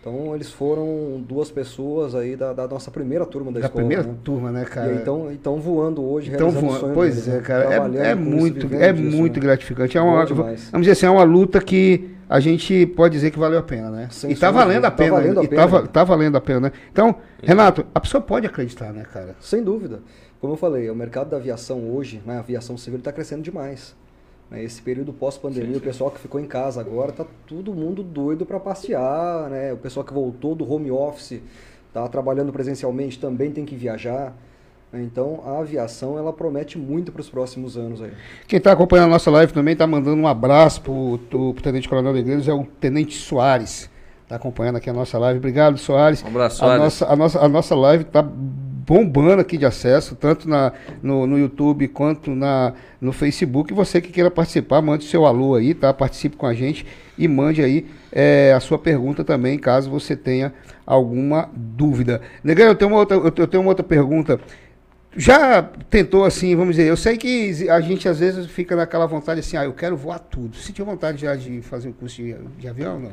Então, eles foram duas pessoas aí da, da nossa primeira turma da, Da escola. primeira né? turma, né, cara? E então, então voando hoje, Então, voando. Pois deles, é, né? cara. Trabalhando É, é isso, muito, é disso, muito né? gratificante. É uma, vamos dizer assim, é uma luta que a gente pode dizer que valeu a pena, né? Sem e tá de valendo a. Tá pena. valendo a e pena. Tá, tá valendo a pena, né? Então, Renato, a pessoa pode acreditar, né, cara? Sem dúvida. Como eu falei, o mercado da aviação hoje, né, a aviação civil está crescendo demais. Né, Esse período pós-pandemia, o pessoal que ficou em casa agora, tá todo mundo doido para passear, né? O pessoal que voltou do home office, tá trabalhando presencialmente, também tem que viajar. né? Então, a aviação, ela promete muito para os próximos anos aí. Quem está acompanhando a nossa live também está mandando um abraço pro, pro Tenente Coronel Negreiros, é o Tenente Soares. Está acompanhando aqui a nossa live. Obrigado, Soares. Um abraço, a Soares. nossa, a nossa, a nossa live está bombando aqui de acesso, tanto na, no, no YouTube quanto na, no Facebook. Você que queira participar, mande seu alô aí, tá? Participe com a gente e mande aí é, a sua pergunta também, caso você tenha alguma dúvida. Negão, eu tenho uma outra, eu tenho uma outra pergunta. Já tentou assim, vamos dizer, eu sei que a gente às vezes fica naquela vontade assim, ah, eu quero voar tudo. Sentiu vontade já de fazer o curso de, de avião ou não?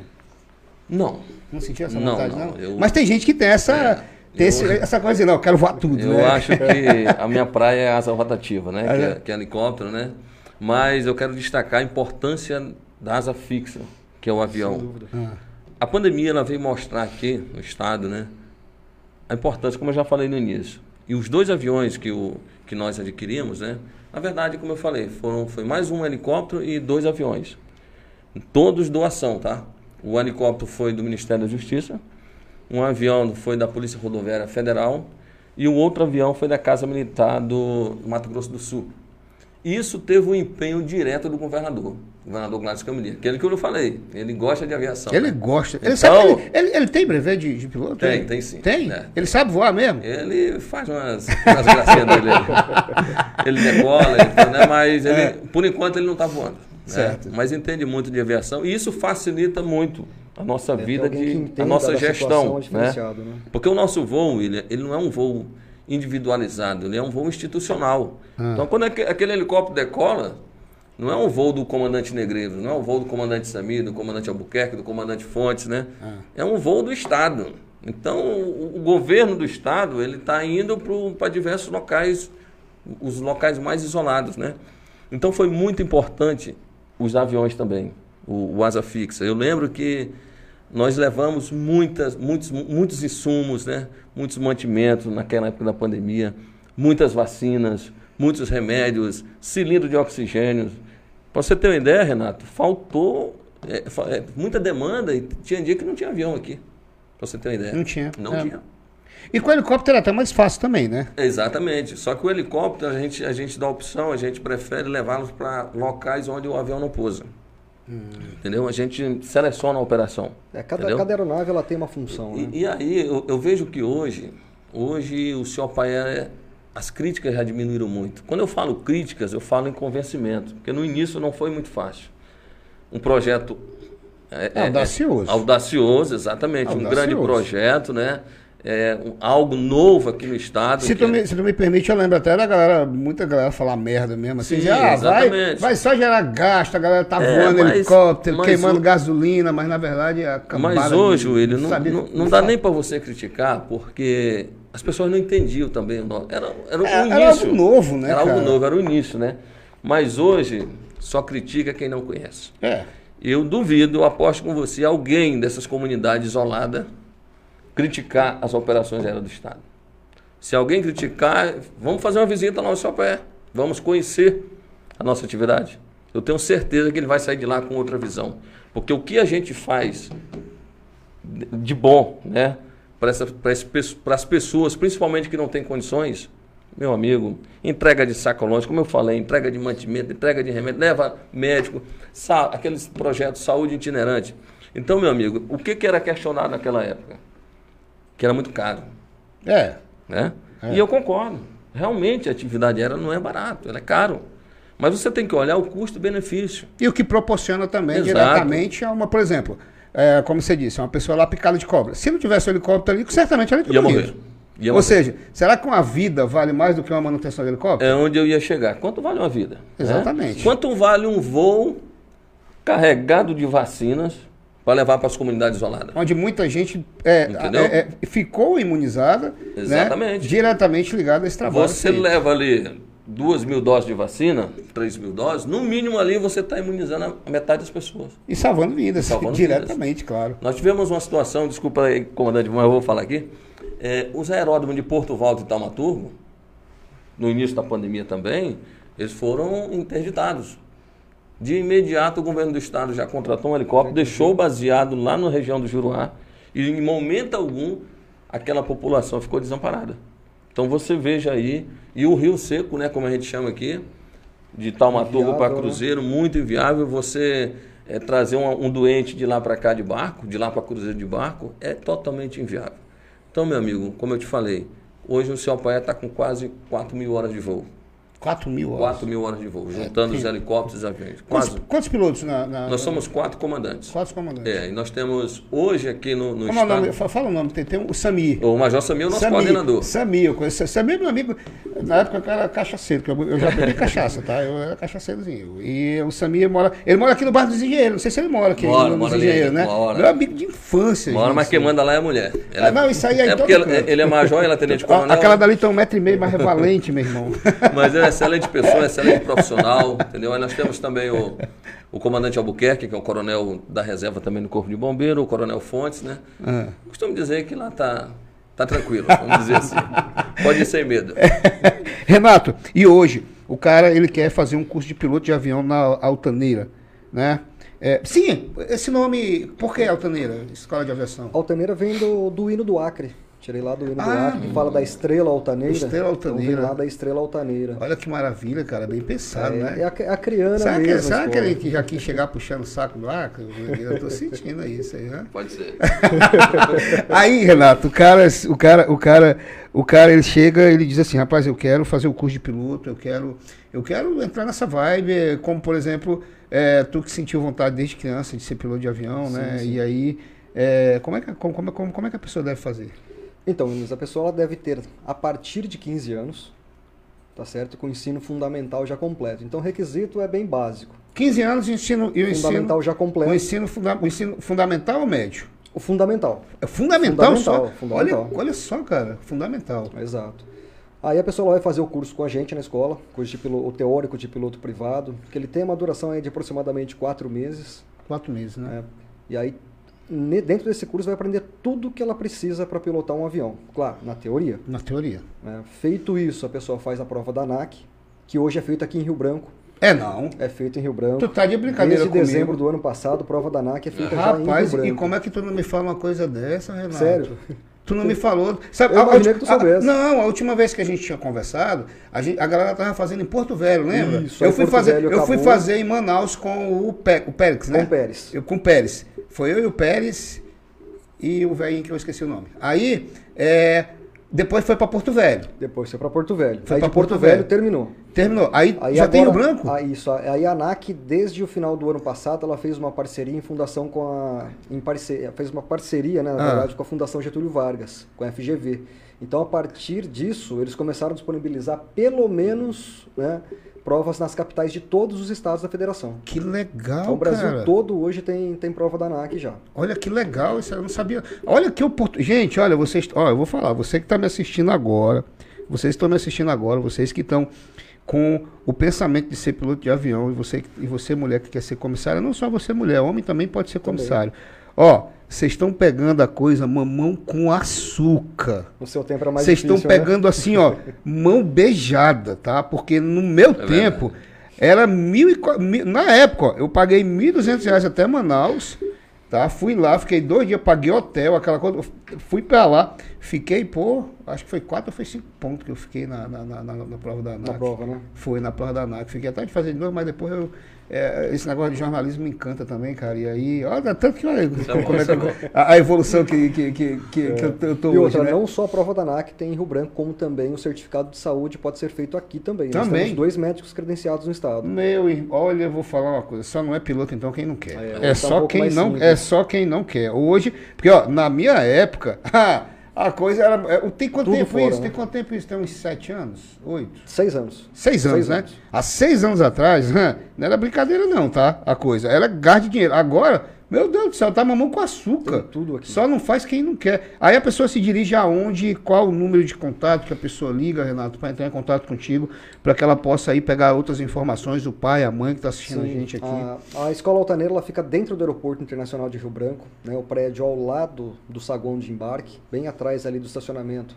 Não. Não sentiu essa Não, vontade, não? não, eu- Mas tem gente que tem essa, É, tem eu- esse- essa coisa não, eu quero voar tudo, Eu né? acho que a minha praia é a asa rotativa, né? Ah, Que é? é, que é helicóptero, né? Mas eu quero destacar a importância da asa fixa, que é o avião. Ah, A pandemia ela veio mostrar aqui no estado, né? A importância, como eu já falei no início. E os dois aviões que, o, que nós adquirimos, né? Na verdade, como eu falei, foram, foi mais um helicóptero e dois aviões. Todos doação, tá? O helicóptero foi do Ministério da Justiça, um avião foi da Polícia Rodoviária Federal e o outro avião foi da Casa Militar do Mato Grosso do Sul. Isso teve um empenho direto do governador, o governador Gladys Camelier, aquele que eu não falei, ele gosta de aviação. Ele né? gosta. Ele, Então- sabe, ele, ele- ele tem brevet de, de piloto? Tem, Ele- tem sim. Tem? É. Ele sabe voar mesmo? Ele faz umas, umas gracinhas dele. Ele decola, ele, né? mas ele, por enquanto ele não está voando. né? É. Certo. Mas entende muito de aviação e isso facilita muito a nossa vida, de, a nossa gestão. Né? né? Porque o nosso voo, William, ele não é um voo individualizado, ele é um voo institucional. Ah. Então, quando aque- aquele helicóptero decola, não é um voo do comandante Negreiro, não é um voo do comandante Samir, do comandante Albuquerque, do comandante Fontes, né? É um voo do Estado. Então, o, o governo do Estado, ele está indo para diversos locais, os locais mais isolados, né? Então, foi muito importante os aviões também, o, o asa fixa. Eu lembro que nós levamos muitas, muitos, muitos insumos, né? muitos mantimentos naquela época da pandemia, muitas vacinas, muitos remédios, cilindro de oxigênio. Para você ter uma ideia, Renato, faltou é, é, muita demanda e tinha dia que não tinha avião aqui. Para você ter uma ideia. Não tinha. Não É. tinha. E com o helicóptero era até mais fácil também, né? Exatamente. Só que o helicóptero, a gente, a gente dá a opção, a gente prefere levá-los para locais onde o avião não pousa. Entendeu? A gente seleciona a operação. É, cada, cada aeronave ela tem uma função, né? E, e aí eu, eu vejo que hoje, hoje o senhor Paia, as críticas já diminuíram muito. Quando eu falo críticas, eu falo em convencimento, porque no início não foi muito fácil. Um projeto É, É audacioso. audacioso, exatamente. Um Audacioso. grande projeto, né? É, um- algo novo aqui no estado. Se tu, me, se tu me permite, eu lembro até da galera, muita galera falar merda mesmo. Assim, Sim, dizer, ah, vai, vai só gerar gasto, a galera tá É, voando mas- helicóptero, mas queimando o- gasolina, mas na verdade é a Mas hoje, de- William, não, sabia- não, não dá nem para você criticar, porque as pessoas não entendiam também. Era, era o É, início. era algo novo, né, Era algo cara? novo, era o início, né? Mas hoje, só critica quem não conhece. É. Eu duvido, eu aposto com você, alguém dessas comunidades isoladas criticar as operações aéreas do Estado. Se alguém criticar, vamos fazer uma visita lá no Sopé. Vamos conhecer a nossa atividade. Eu tenho certeza que ele vai sair de lá com outra visão. Porque o que a gente faz de bom, né, para as pessoas, principalmente que não têm condições, meu amigo, entrega de sacolões, como eu falei, entrega de mantimento, entrega de remédio, leva médico, aqueles projetos de saúde itinerante. Então, meu amigo, o que, que era questionado naquela época? Que era muito caro, É. né? E eu concordo. Realmente a atividade aérea não é barato, ela é caro. Mas você tem que olhar o custo-benefício. E o que proporciona também Exato. diretamente a uma, por exemplo, é, como você disse, uma pessoa lá picada de cobra. Se não tivesse o helicóptero ali, certamente ela Ia morrer. Ia Ou morrer. seja, será que uma vida vale mais do que uma manutenção de helicóptero? É onde eu ia chegar. Quanto vale uma vida? né? Exatamente. Quanto vale um voo carregado de vacinas para levar para as comunidades isoladas? Onde muita gente é, é, é, ficou imunizada, né, Exatamente. diretamente ligada a esse trabalho. Você leva ali duas mil doses de vacina, três mil doses, no mínimo ali você está imunizando a metade das pessoas. E salvando vidas, Salvando diretamente, claro. Nós tivemos uma situação, desculpa aí, comandante, mas eu vou falar aqui. É, os aeródromos de Porto Valdo e Taumaturgo, no início da pandemia também, eles foram interditados. De imediato, o governo do estado já contratou um helicóptero, deixou baseado lá na região do Juruá, e em momento algum aquela população ficou desamparada. Então você veja aí, e o Rio Seco, né, como a gente chama aqui, de Taumaturgo para né? Cruzeiro, muito inviável. Você eh, trazer um, um doente de lá para cá de barco, de lá para Cruzeiro de barco, é totalmente inviável. Então, meu amigo, como eu te falei, hoje o Céu Paé está com quase 4 mil horas de voo. 4 mil horas. 4 mil horas de voo, juntando os helicópteros e aviões. Quantos, Quase. quantos pilotos na, na- Nós somos quatro comandantes. Quatro comandantes. É, e nós temos hoje aqui no, no Como é o estado... nome? Fa- Fala o nome, tem, tem o Sami. O Major Samir é o nosso Sami, coordenador. Sami, eu conheço. Sami é meu amigo. Na época eu era cachaceiro, que eu, eu já bebi cachaça, tá? Eu era cachaceirozinho. E o Sami mora. Ele mora aqui no bairro dos Engenheiros. Não sei se ele mora aqui Mora, no, mora ali, Engenheiros, né? mora. Meu amigo de infância. Uma hora, gente. mas quem manda lá é a mulher. Ela Ah, não, isso aí é é porque ela- canto. ele é major, ela é tenente Ó, coronel. Aquela dali tem um metro e meio, mas é valente, meu irmão. Mas é uma excelente pessoa, excelente profissional, entendeu? Aí nós temos também o, o comandante Albuquerque, que é o coronel da reserva também do Corpo de Bombeiro, o coronel Fontes, né? Ah. Costumo dizer que lá tá, tá tranquilo, vamos dizer assim. Pode ir sem medo. Renato, e hoje, o cara ele quer fazer um curso de piloto de avião na Altaneira, né? É, sim, esse nome, por que Altaneira, Escola de Aviação? Altaneira vem do, do hino do Acre. Tirei lá do hino do Ah, Acre, que fala da estrela altaneira. Estrela Então altaneira. vem lá da estrela altaneira. Olha que maravilha, cara, bem pensado, é, né? é a, a criana Será, que, mesmo. a será que ele que já quis chegar puxando o saco do Acre? Eu tô sentindo isso aí, né? Pode ser. Aí, Renato, o cara, o cara, o cara, o cara, ele chega, ele diz assim, rapaz, eu quero fazer o curso de piloto, eu quero, eu quero entrar nessa vibe, como por exemplo, é, tu que sentiu vontade desde criança de ser piloto de avião, né? E aí, é, como é que, como, como, como é que a pessoa deve fazer? Então, Inês, a pessoa deve ter, a partir de 15 anos, tá certo? Com o ensino fundamental já completo. Então, o requisito é bem básico. 15 anos ensino, e o Fundamental ensino, já completo. o ensino, funda, o ensino fundamental ou médio? O fundamental. É fundamental, Fundamental, só? fundamental. Olha, olha só, cara, fundamental. Exato. Aí a pessoa vai fazer o curso com a gente na escola, curso de piloto, o teórico de piloto privado, que ele tem uma duração aí de aproximadamente quatro meses. Quatro meses, né? né? E aí, dentro desse curso, vai aprender tudo que ela precisa para pilotar um avião. Claro, na teoria. Na teoria. né? Feito isso, a pessoa faz a prova da ANAC, que hoje é feita aqui em Rio Branco. É não. É feita em Rio Branco. Tu tá de brincadeira Desde comigo. dezembro do ano passado, prova da ANAC é feita já em Rapaz, Rio e Branco. como é que tu não me fala uma coisa dessa, Renato? Sério? Tu não me falou. Sabe, Eu a- imaginei que tu soubesse. a- não, a última vez que a gente tinha conversado, a, gente- a galera tava fazendo em Porto Velho, lembra? Isso, eu fui Porto fazer, Velho eu fui acabou. fazer em Manaus com o, Pé, o Pérez, né? Com o Pérez. Eu, com o Pérez. Foi eu e o Pérez e o velhinho que eu esqueci o nome. Aí, é, Depois foi pra Porto Velho. Depois foi para Porto Velho. Foi de Porto, Porto Velho, Velho. terminou. Terminou. Aí, Aí já tem Rio agora- Branco? Ah, isso. Aí a ANAC, desde o final do ano passado, ela fez uma parceria em fundação com a. Em parceria, fez uma parceria, né, na Ah. verdade, com a Fundação Getúlio Vargas, com a FGV. Então, a partir disso, eles começaram a disponibilizar pelo menos né, provas nas capitais de todos os estados da federação. Que legal, Então, o Brasil cara. todo hoje tem, tem prova da ANAC já. Olha que legal, isso eu não sabia. Olha que oportunidade. Gente, olha, vocês. Olha, eu vou falar, você que está me assistindo agora, vocês estão me assistindo agora, vocês que estão com o pensamento de ser piloto de avião, e você, e você mulher que quer ser comissária, não só você mulher, homem também pode ser comissário. Ó, vocês estão pegando a coisa mamão com açúcar. No seu tempo era mais Vocês estão né? pegando assim, ó, mão beijada, tá? Porque no meu tempo era mil e, mil- na época, ó, eu paguei 1.200 reais até Manaus, tá? Fui lá, fiquei dois dias, paguei hotel, aquela coisa, fui pra lá, fiquei, pô, acho que foi quatro ou foi cinco pontos que eu fiquei na, na, na, na- na prova da ANAC. Na prova, né? Foi na prova da ANAC. Fiquei até de fazer de novo, mas depois eu. é, esse negócio de jornalismo me encanta também, cara. E aí, olha, tanto que olha, como é que- a, a evolução que, que, que, que, que eu, eu tô E hoje, outra, né? não só a prova da ANAC tem em Rio Branco, como também o certificado de saúde pode ser feito aqui também. Nós Também. temos dois médicos credenciados no estado. Meu irmão, olha, eu vou falar uma coisa, só não é piloto então quem não quer. É, É, hoje tá um só pouco quem não, simples. é só quem não quer. Hoje, porque ó, na minha época, a coisa era, é, tem quanto Tudo tempo fora, isso? né? Tem quanto tempo isso? Tem uns sete anos, oito. Seis anos. Seis anos, Seis né? anos. Há seis anos atrás, não era brincadeira não, tá? A coisa. Era gasto de dinheiro. Agora, meu Deus do céu, tá mamão com açúcar. Tem tudo aqui. Só não faz quem não quer. Aí a pessoa se dirige aonde, qual o número de contato que a pessoa liga, Renato, para entrar em contato contigo, para que ela possa aí pegar outras informações, o pai, a mãe que está assistindo a Sim, gente aqui. A, a Escola Altaneira ela fica dentro do Aeroporto Internacional de Rio Branco, né, o prédio ao lado do saguão de embarque, bem atrás ali do estacionamento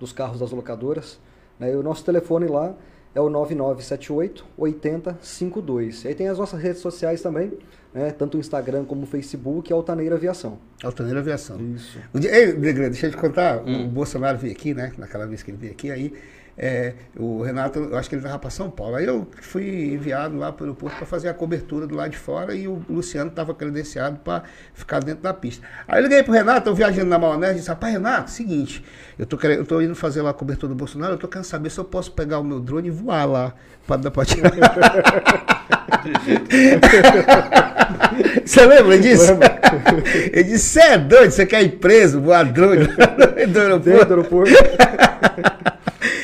dos carros das locadoras. né, e o nosso telefone lá é o 9978 8052. E aí tem as nossas redes sociais também, né, tanto o Instagram como o Facebook, Altaneira Aviação. Altaneira Aviação. Isso. Um dia- Ei, Negrão, deixa eu te contar. O Bolsonaro veio aqui, né? Naquela vez que ele veio aqui, aí é, o Renato, eu acho que ele estava para São Paulo. Aí eu fui enviado lá para o aeroporto para fazer a cobertura do lado de fora e o Luciano estava credenciado para ficar dentro da pista. Aí eu liguei pro Renato, eu viajando na maionese, disse, rapaz, Renato, seguinte, eu tô, eu tô indo fazer lá a cobertura do Bolsonaro, eu tô querendo saber se eu posso pegar o meu drone e voar lá para dar para tirar. Você lembra disso? Ele disse, você é doido, você quer ir preso, voar drone do aeroporto? Dentro do aeroporto.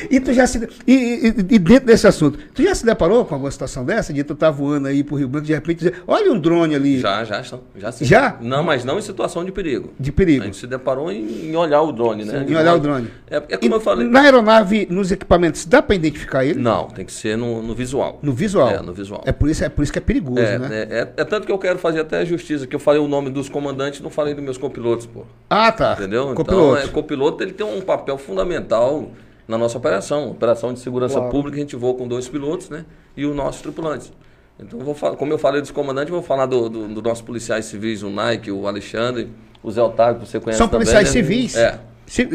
E tu já se. E, e- e dentro desse assunto, tu já se deparou com alguma situação dessa? De tu tá voando aí pro Rio Branco, de repente dizer, olha um drone ali Já, já estão. Já, sim. Já? Não, mas não em situação de perigo. de A perigo. gente se deparou em, em olhar o drone, né? Em olhar o drone. É, é como E eu falei. Na aeronave, nos equipamentos, dá pra identificar ele? Não, tem que ser no, no visual. No visual. É, no visual. É por isso, é por isso que é perigoso, É, né? é, é- é tanto que eu quero fazer até a justiça, que eu falei o nome dos comandantes, não falei dos meus copilotos, pô. Ah, tá. Entendeu? Copiloto. Então, é, copiloto ele tem um papel fundamental na nossa operação. Operação de segurança Claro. pública, a gente voa com dois pilotos, né? E os nossos tripulantes. Então, vou falar, como eu falei dos comandantes, vou falar do, do, do nossos policiais civis, o Nike, o Alexandre, o Zé Otávio, que você conhece São também, policiais né? civis? É.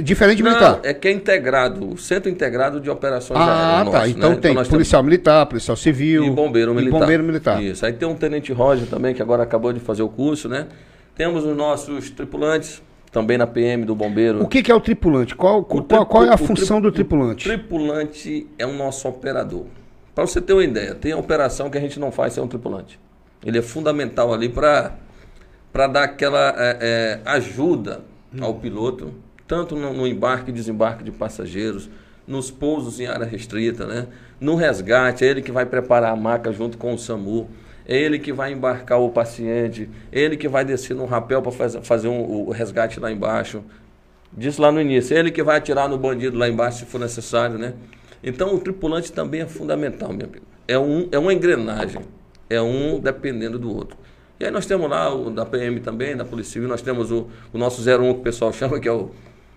Diferente de Não, militar. é que é integrado, o Centro Integrado de Operações Ah, tá. nosso, Então né? tem temos- policial militar, policial civil. e bombeiro e militar. bombeiro militar. Isso. Aí tem um tenente Roger também, que agora acabou de fazer o curso, né? Temos os nossos tripulantes, também na PM do bombeiro. O que, que é o tripulante? Qual, O qual, tripu- qual é a função do o tripulante? tripulante é o nosso operador. Para você ter uma ideia, tem a operação que a gente não faz sem um tripulante. Ele é fundamental ali para dar aquela é, é, ajuda ao piloto, tanto no, no embarque e desembarque de passageiros, nos pousos em área restrita, né? no resgate, é ele que vai preparar a maca junto com o SAMU, ele que vai embarcar o paciente, ele que vai descer no rapel para fazer, fazer um- o resgate lá embaixo. Disse lá no início, ele que vai atirar no bandido lá embaixo se for necessário, né? Então o tripulante também é fundamental, meu amigo. É, um, é uma engrenagem, é um dependendo do outro. E aí nós temos lá o da PM também, da Polícia Civil, nós temos o, o nosso 01 que o pessoal chama, que é o,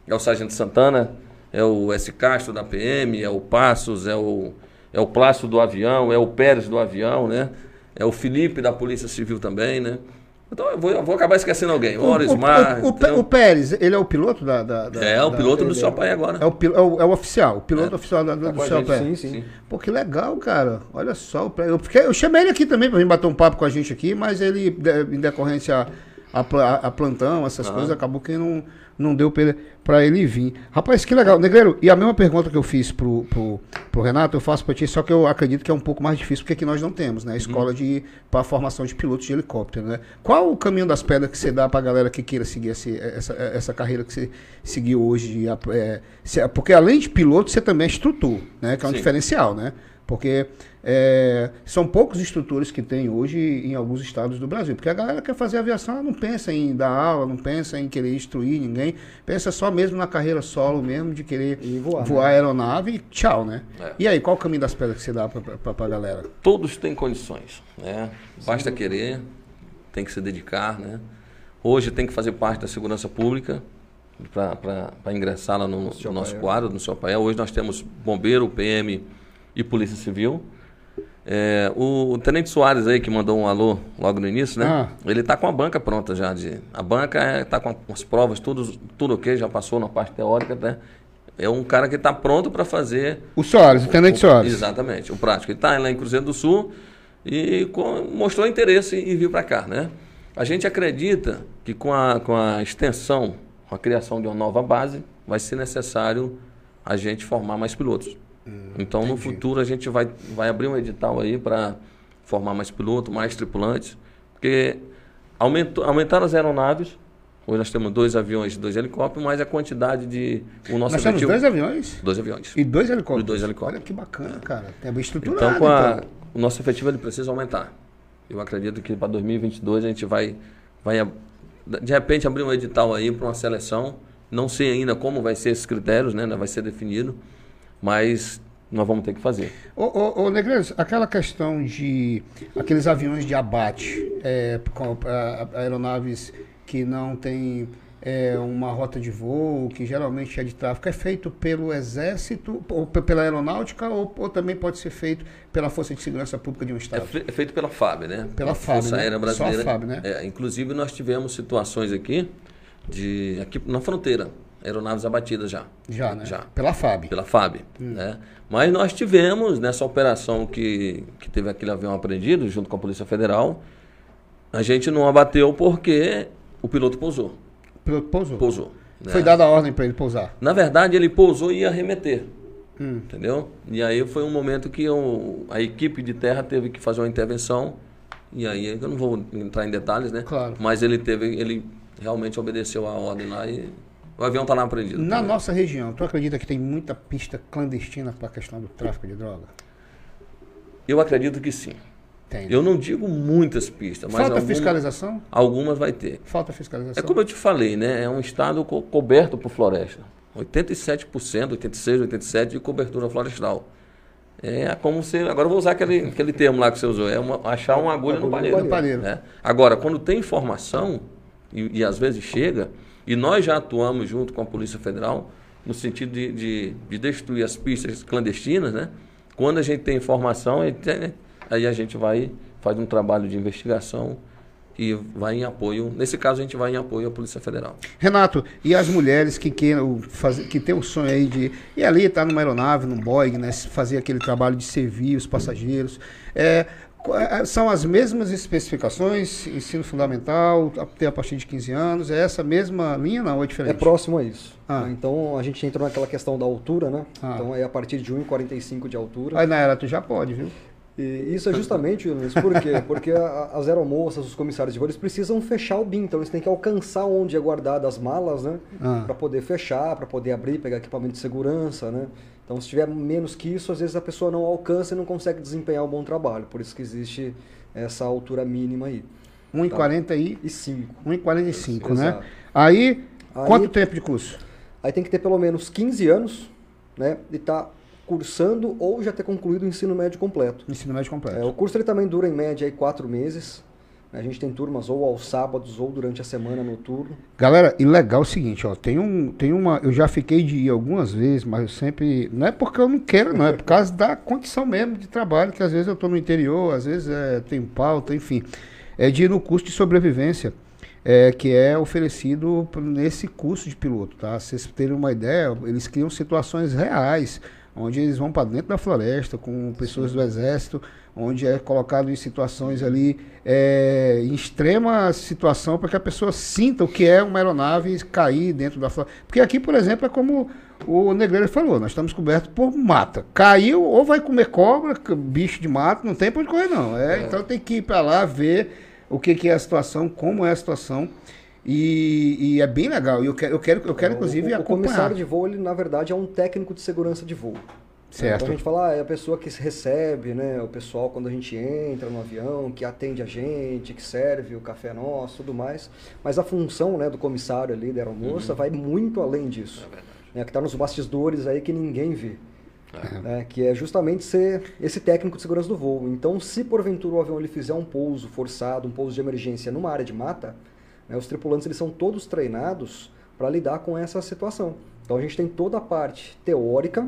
é o Sargento Santana, é o S. Castro da PM, é o Passos, é o, é o Plácio do avião, é o Pérez do avião, né? É o Felipe da Polícia Civil também, né? Então eu vou, eu vou acabar esquecendo alguém. O, o, Mar. o, o, Pé- o Pérez, ele é o piloto da. da- da- É, o da- piloto do ele seu é- pai agora. É o, é o, é o oficial, o piloto É. oficial da- da- Tá do a seu pé. Sim, sim. Pô, que legal, cara. Olha só. o Pérez. Eu, fiquei- eu chamei ele aqui também para vir bater um papo com a gente aqui, mas ele, de- em decorrência a, a, a plantão, essas Ah. coisas, acabou que não, não deu pra ele, vir. Rapaz, que legal. Negreiro, e a mesma pergunta que eu fiz pro, pro, pro Renato, eu faço pra ti, só que eu acredito que é um pouco mais difícil, porque aqui nós não temos, né? A escola de, pra formação de pilotos de helicóptero, né? Qual o caminho das pedras que você dá pra galera que queira seguir esse, essa, essa carreira que você seguiu hoje? de é, se- porque além de piloto, você também é instrutor, né? Que é um Sim. diferencial, né? Porque é, são poucos instrutores que tem hoje em alguns estados do Brasil. Porque a galera quer fazer aviação, ela não pensa em dar aula, não pensa em querer instruir ninguém, pensa só mesmo na carreira solo mesmo, de querer E voar, né? voar aeronave e tchau, né? É. E aí, qual o caminho das pedras que você dá pra, pra galera? Todos têm condições, né? Basta querer, tem que se dedicar, né? Hoje tem que fazer parte da segurança pública para ingressar lá no, no nosso pael. quadro, no seu pael. Hoje nós temos bombeiro, PM e polícia civil. É, o, o Tenente Soares aí, que mandou um alô logo no início, né? Ah. Ele está com a banca pronta já. De, a banca está com as provas, tudo, tudo ok, já passou na parte teórica, né? É um cara que está pronto para fazer O Soares, o Tenente o- Soares. Exatamente, o prático. Ele está lá em Cruzeiro do Sul e co- mostrou interesse em vir para cá, né? A gente acredita que com a, com a extensão, com a criação de uma nova base, vai ser necessário a gente formar mais pilotos. Então, no futuro, a gente vai, vai abrir um edital aí para formar mais pilotos, mais tripulantes, porque aumentou, aumentaram as aeronaves. Hoje nós temos dois aviões e dois helicópteros, mas a quantidade de. O nosso Nós temos objetivo- dois aviões dois aviões. e dois helicópteros. E dois helicópteros. Olha que bacana, cara. Tem bem estruturado. Então, com a- então. o nosso efetivo ele precisa aumentar. Eu acredito que para 2022 a gente vai, vai de repente abrir um edital aí para uma seleção. Não sei ainda como vai ser esses critérios, né? Vai ser definido, mas nós vamos ter que fazer. Ô, ô, ô Negreiros, aquela questão de aqueles aviões de abate, é, com, a- a- aeronaves que não têm é, uma rota de voo, que geralmente é de tráfego, é feito pelo Exército, ou pe- pela Aeronáutica, ou, ou também pode ser feito pela Força de Segurança Pública de um É, Estado? é feito pela FAB, né? Pela FAB, Força né? Aérea Só a Brasileira. FAB, né? É, inclusive nós tivemos situações aqui de aqui na fronteira, aeronaves abatidas já. Já, né? Já. Pela FAB. pela FAB. Né? Mas nós tivemos, nessa operação que, que teve aquele avião apreendido, junto com a Polícia Federal, a gente não abateu porque o piloto pousou. O piloto pousou. Pousou. né? Foi dada a ordem para ele pousar. Na verdade, ele pousou e ia arremeter. Hum. Entendeu? E aí foi um momento que eu- a equipe de terra teve que fazer uma intervenção. E aí eu não vou entrar em detalhes, né? Claro. Mas ele teve, ele realmente obedeceu a ordem lá e o avião está lá apreendido. Na também. nossa região, tu acredita que tem muita pista clandestina para a questão do tráfico de droga? Eu acredito que sim. Tem. Eu não digo muitas pistas, mas Falta alguma- fiscalização? algumas vai ter. Falta fiscalização. É como eu te falei, né? É um estado co- coberto por floresta. 87%, 86%, 87% de cobertura florestal. É como se. Agora eu vou usar aquele, aquele termo lá que você usou. É uma- achar uma agulha no Agulha no palheiro. No palheiro. né? Agora, quando tem informação, e, e às vezes chega, e nós já atuamos junto com a Polícia Federal, no sentido de, de, de destruir as pistas clandestinas, né? Quando a gente tem informação, gente- aí a gente vai, faz um trabalho de investigação e vai em apoio. Nesse caso, a gente vai em apoio à Polícia Federal. Renato, e as mulheres que queiram fazer, que tem o sonho aí de ir ali, estar numa aeronave, num Boeing, né, fazer aquele trabalho de servir os passageiros, é, são as mesmas especificações, ensino fundamental, até a partir de 15 anos, é essa mesma linha não, ou é É diferente? próximo a isso. Ah. né? Então a gente entrou naquela questão da altura, né? Ah. Então é a partir de 1,45 de altura. Aí na era tu já pode, viu? E isso é justamente, Luiz, por quê? Porque a- as aeromoças, os comissários de voo, eles precisam fechar o BIM, então eles têm que alcançar onde é guardada as malas, né? Ah. Para poder fechar, para poder abrir, pegar equipamento de segurança, né? Então se tiver menos que isso, às vezes a pessoa não alcança e não consegue desempenhar um bom trabalho. Por isso que existe essa altura mínima aí. 1,40 e E 5. 1,45, né? Exato. Aí, Aí- quanto tempo de curso? Aí tem que ter pelo menos 15 anos, né? E estar cursando ou já ter concluído o ensino médio completo. Ensino médio completo. É, o curso ele também dura em média aí quatro meses. A gente tem turmas ou aos sábados ou durante a semana noturno. Galera, e legal é o seguinte, ó, tem um, tem uma, eu já fiquei de ir algumas vezes, mas eu sempre, não é porque eu não quero, não, é por causa da condição mesmo de trabalho, que às vezes eu tô no interior, às vezes é, tem pauta, enfim, é de ir no curso de sobrevivência, é, que é oferecido nesse curso de piloto, tá? Vocês terem uma ideia, eles criam situações reais, onde eles vão para dentro da floresta com pessoas do exército, onde é colocado em situações ali, é, em extrema situação, para que a pessoa sinta o que é uma aeronave cair dentro da floresta. Porque aqui, por exemplo, é como o Negreiro falou, nós estamos cobertos por mata. Caiu, ou vai comer cobra, bicho de mato, não tem pra onde correr não. É, Então tem que ir para lá ver o que, que é a situação, como é a situação. E, e é bem legal. E eu quero, eu quero, eu quero inclusive, o, o acompanhar. comissário de voo, ele na verdade é um técnico de segurança de voo. Certo. Então a gente fala, ah, é a pessoa que recebe, né? O pessoal quando a gente entra no avião, que atende a gente, que serve o café nosso, tudo mais. Mas a função, né, do comissário ali, da aeromoça, vai muito além disso. né, que está nos bastidores aí que ninguém vê. né, que é justamente ser esse técnico de segurança do voo. Então, se porventura o avião ele fizer um pouso forçado, um pouso de emergência numa área de mata, né, os tripulantes eles são todos treinados para lidar com essa situação. Então, a gente tem toda a parte teórica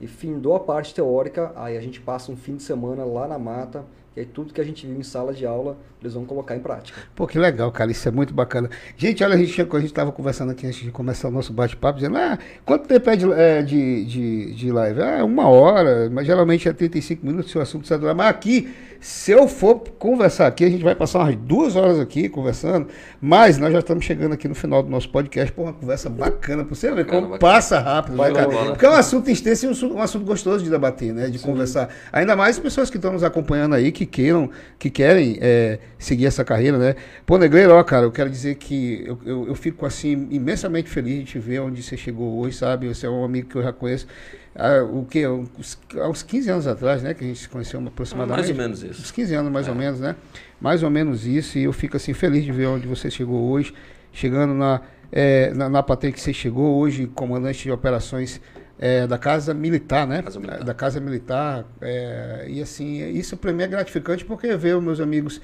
e findou a parte teórica, aí a gente passa um fim de semana lá na mata, e aí tudo que a gente viu em sala de aula, eles vão colocar em prática. Pô, que legal, cara, isso é muito bacana. Gente, olha, a gente, gente estava conversando aqui antes de começar o nosso bate-papo, dizendo, ah, quanto tempo é de, é, de, de, de live? Ah, uma hora, mas geralmente é 35 minutos se o assunto precisa durar. Mas aqui, se eu for conversar aqui, a gente vai passar umas duas horas aqui conversando, mas nós já estamos chegando aqui no final do nosso podcast, pô, uma conversa bacana, pra você ver como bacana. passa rápido, Vai né, cara? né? Porque é um assunto extenso e um, assunto- um assunto gostoso de debater, né? De conversar. Ainda mais pessoas que estão nos acompanhando aí, que queiram, que querem é, seguir essa carreira, né? Pô, Negreiro, ó, cara, eu quero dizer que eu, eu, eu fico, assim, imensamente feliz de te ver onde você chegou hoje, sabe? Você é um amigo que eu já conheço. Ah, o que? Há uns 15 anos atrás, né? Que a gente se conheceu aproximadamente. Mais ou menos isso. Uns 15 anos, mais ou menos, né? Mais ou menos isso. E eu fico, assim, feliz de ver onde você chegou hoje. Chegando na, é, na, na patente que você chegou hoje, comandante de operações é, da Casa Militar, né? Casa Militar. Da Casa Militar. é, e, assim, isso para mim é gratificante porque ver os meus amigos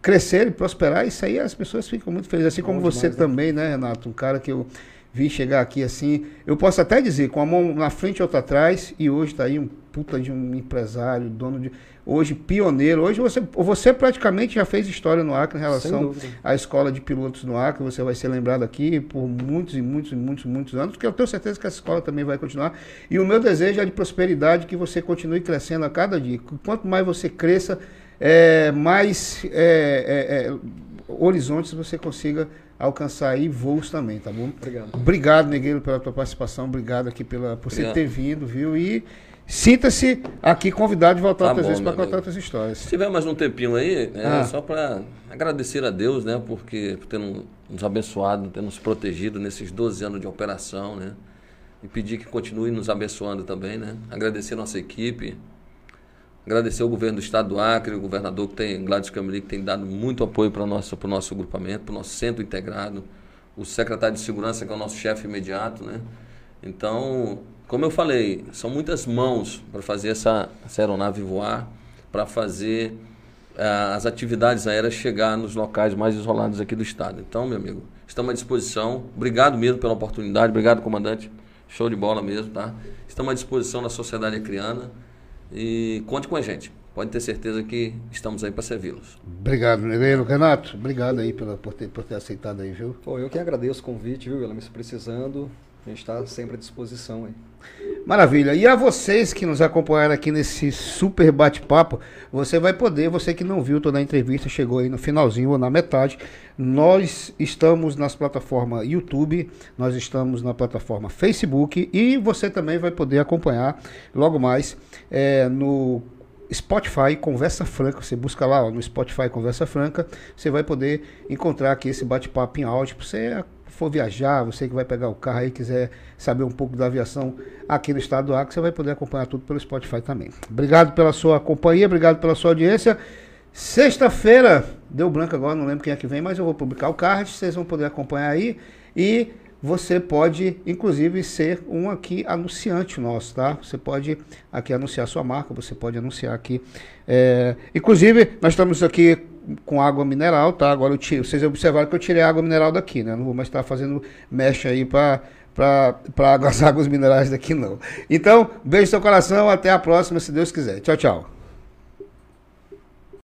crescer e prosperar, isso aí as pessoas ficam muito felizes. Assim como Bom você demais, né? também, né, Renato? Um cara que eu vi chegar aqui assim. Eu posso até dizer, com a mão na frente e outra atrás, e hoje está aí um puta de um empresário, dono de. Hoje, pioneiro. Hoje você, você praticamente já fez história no Acre em relação à escola de pilotos no Acre. Você vai ser lembrado aqui por muitos e muitos e muitos, muitos anos, porque eu tenho certeza que essa escola também vai continuar. E o meu desejo é de prosperidade, que você continue crescendo a cada dia. Quanto mais você cresça, é, mais é, é, é, horizontes você consiga alcançar aí voos também, tá bom? Obrigado. Obrigado, Negueiro, pela tua participação. Obrigado aqui pela, por você Obrigado. ter vindo, viu? E sinta-se aqui convidado de voltar Tá outras bom, vezes para contar outras histórias. Se tiver mais um tempinho aí, é Ah. só para agradecer a Deus, né? Porque por ter no- nos abençoado, ter nos protegido nesses 12 anos de operação, né? E pedir que continue nos abençoando também, né? Agradecer a nossa equipe, agradecer ao governo do estado do Acre, o governador que tem, Gladys Cameli, que tem dado muito apoio para o nosso, pro nosso agrupamento, para o nosso centro integrado, o secretário de segurança, que é o nosso chefe imediato, né? Então, como eu falei, são muitas mãos para fazer essa, essa aeronave voar, para fazer ah, as atividades aéreas chegar nos locais mais isolados aqui do estado. Então, meu amigo, estamos à disposição. Obrigado mesmo pela oportunidade, obrigado, comandante. Show de bola mesmo, tá? Estamos à disposição da sociedade acriana e conte com a gente. Pode ter certeza que estamos aí para servi-los. Obrigado, Negueiro. Renato, obrigado aí pela, por, ter, por ter aceitado aí, viu? Pô, eu que agradeço o convite, viu, Guilherme? Se precisando, a gente está sempre à disposição aí. Maravilha. E a vocês que nos acompanharam aqui nesse super bate-papo, você vai poder, você que não viu toda a entrevista, chegou aí no finalzinho ou na metade. Nós estamos nas plataformas YouTube, nós estamos na plataforma Facebook e você também vai poder acompanhar logo mais eh, no Spotify Conversa Franca. Você busca lá ó, no Spotify Conversa Franca, você vai poder encontrar aqui esse bate-papo em áudio para você for viajar, você que vai pegar o carro aí quiser saber um pouco da aviação aqui no estado do Acre, você vai poder acompanhar tudo pelo Spotify também. Obrigado pela sua companhia, obrigado pela sua audiência. Sexta-feira, deu branco agora, não lembro quem é que vem, mas eu vou publicar o card, vocês vão poder acompanhar aí e você pode, inclusive, ser um aqui anunciante nosso, tá? Você pode aqui anunciar sua marca, você pode anunciar aqui. é, Inclusive, nós estamos aqui com água mineral, tá? Agora eu tiro, vocês observaram que eu tirei a água mineral daqui, né? Não vou mais estar fazendo mecha aí para para as águas minerais daqui, não. Então, beijo no seu coração, até a próxima, se Deus quiser. Tchau, tchau.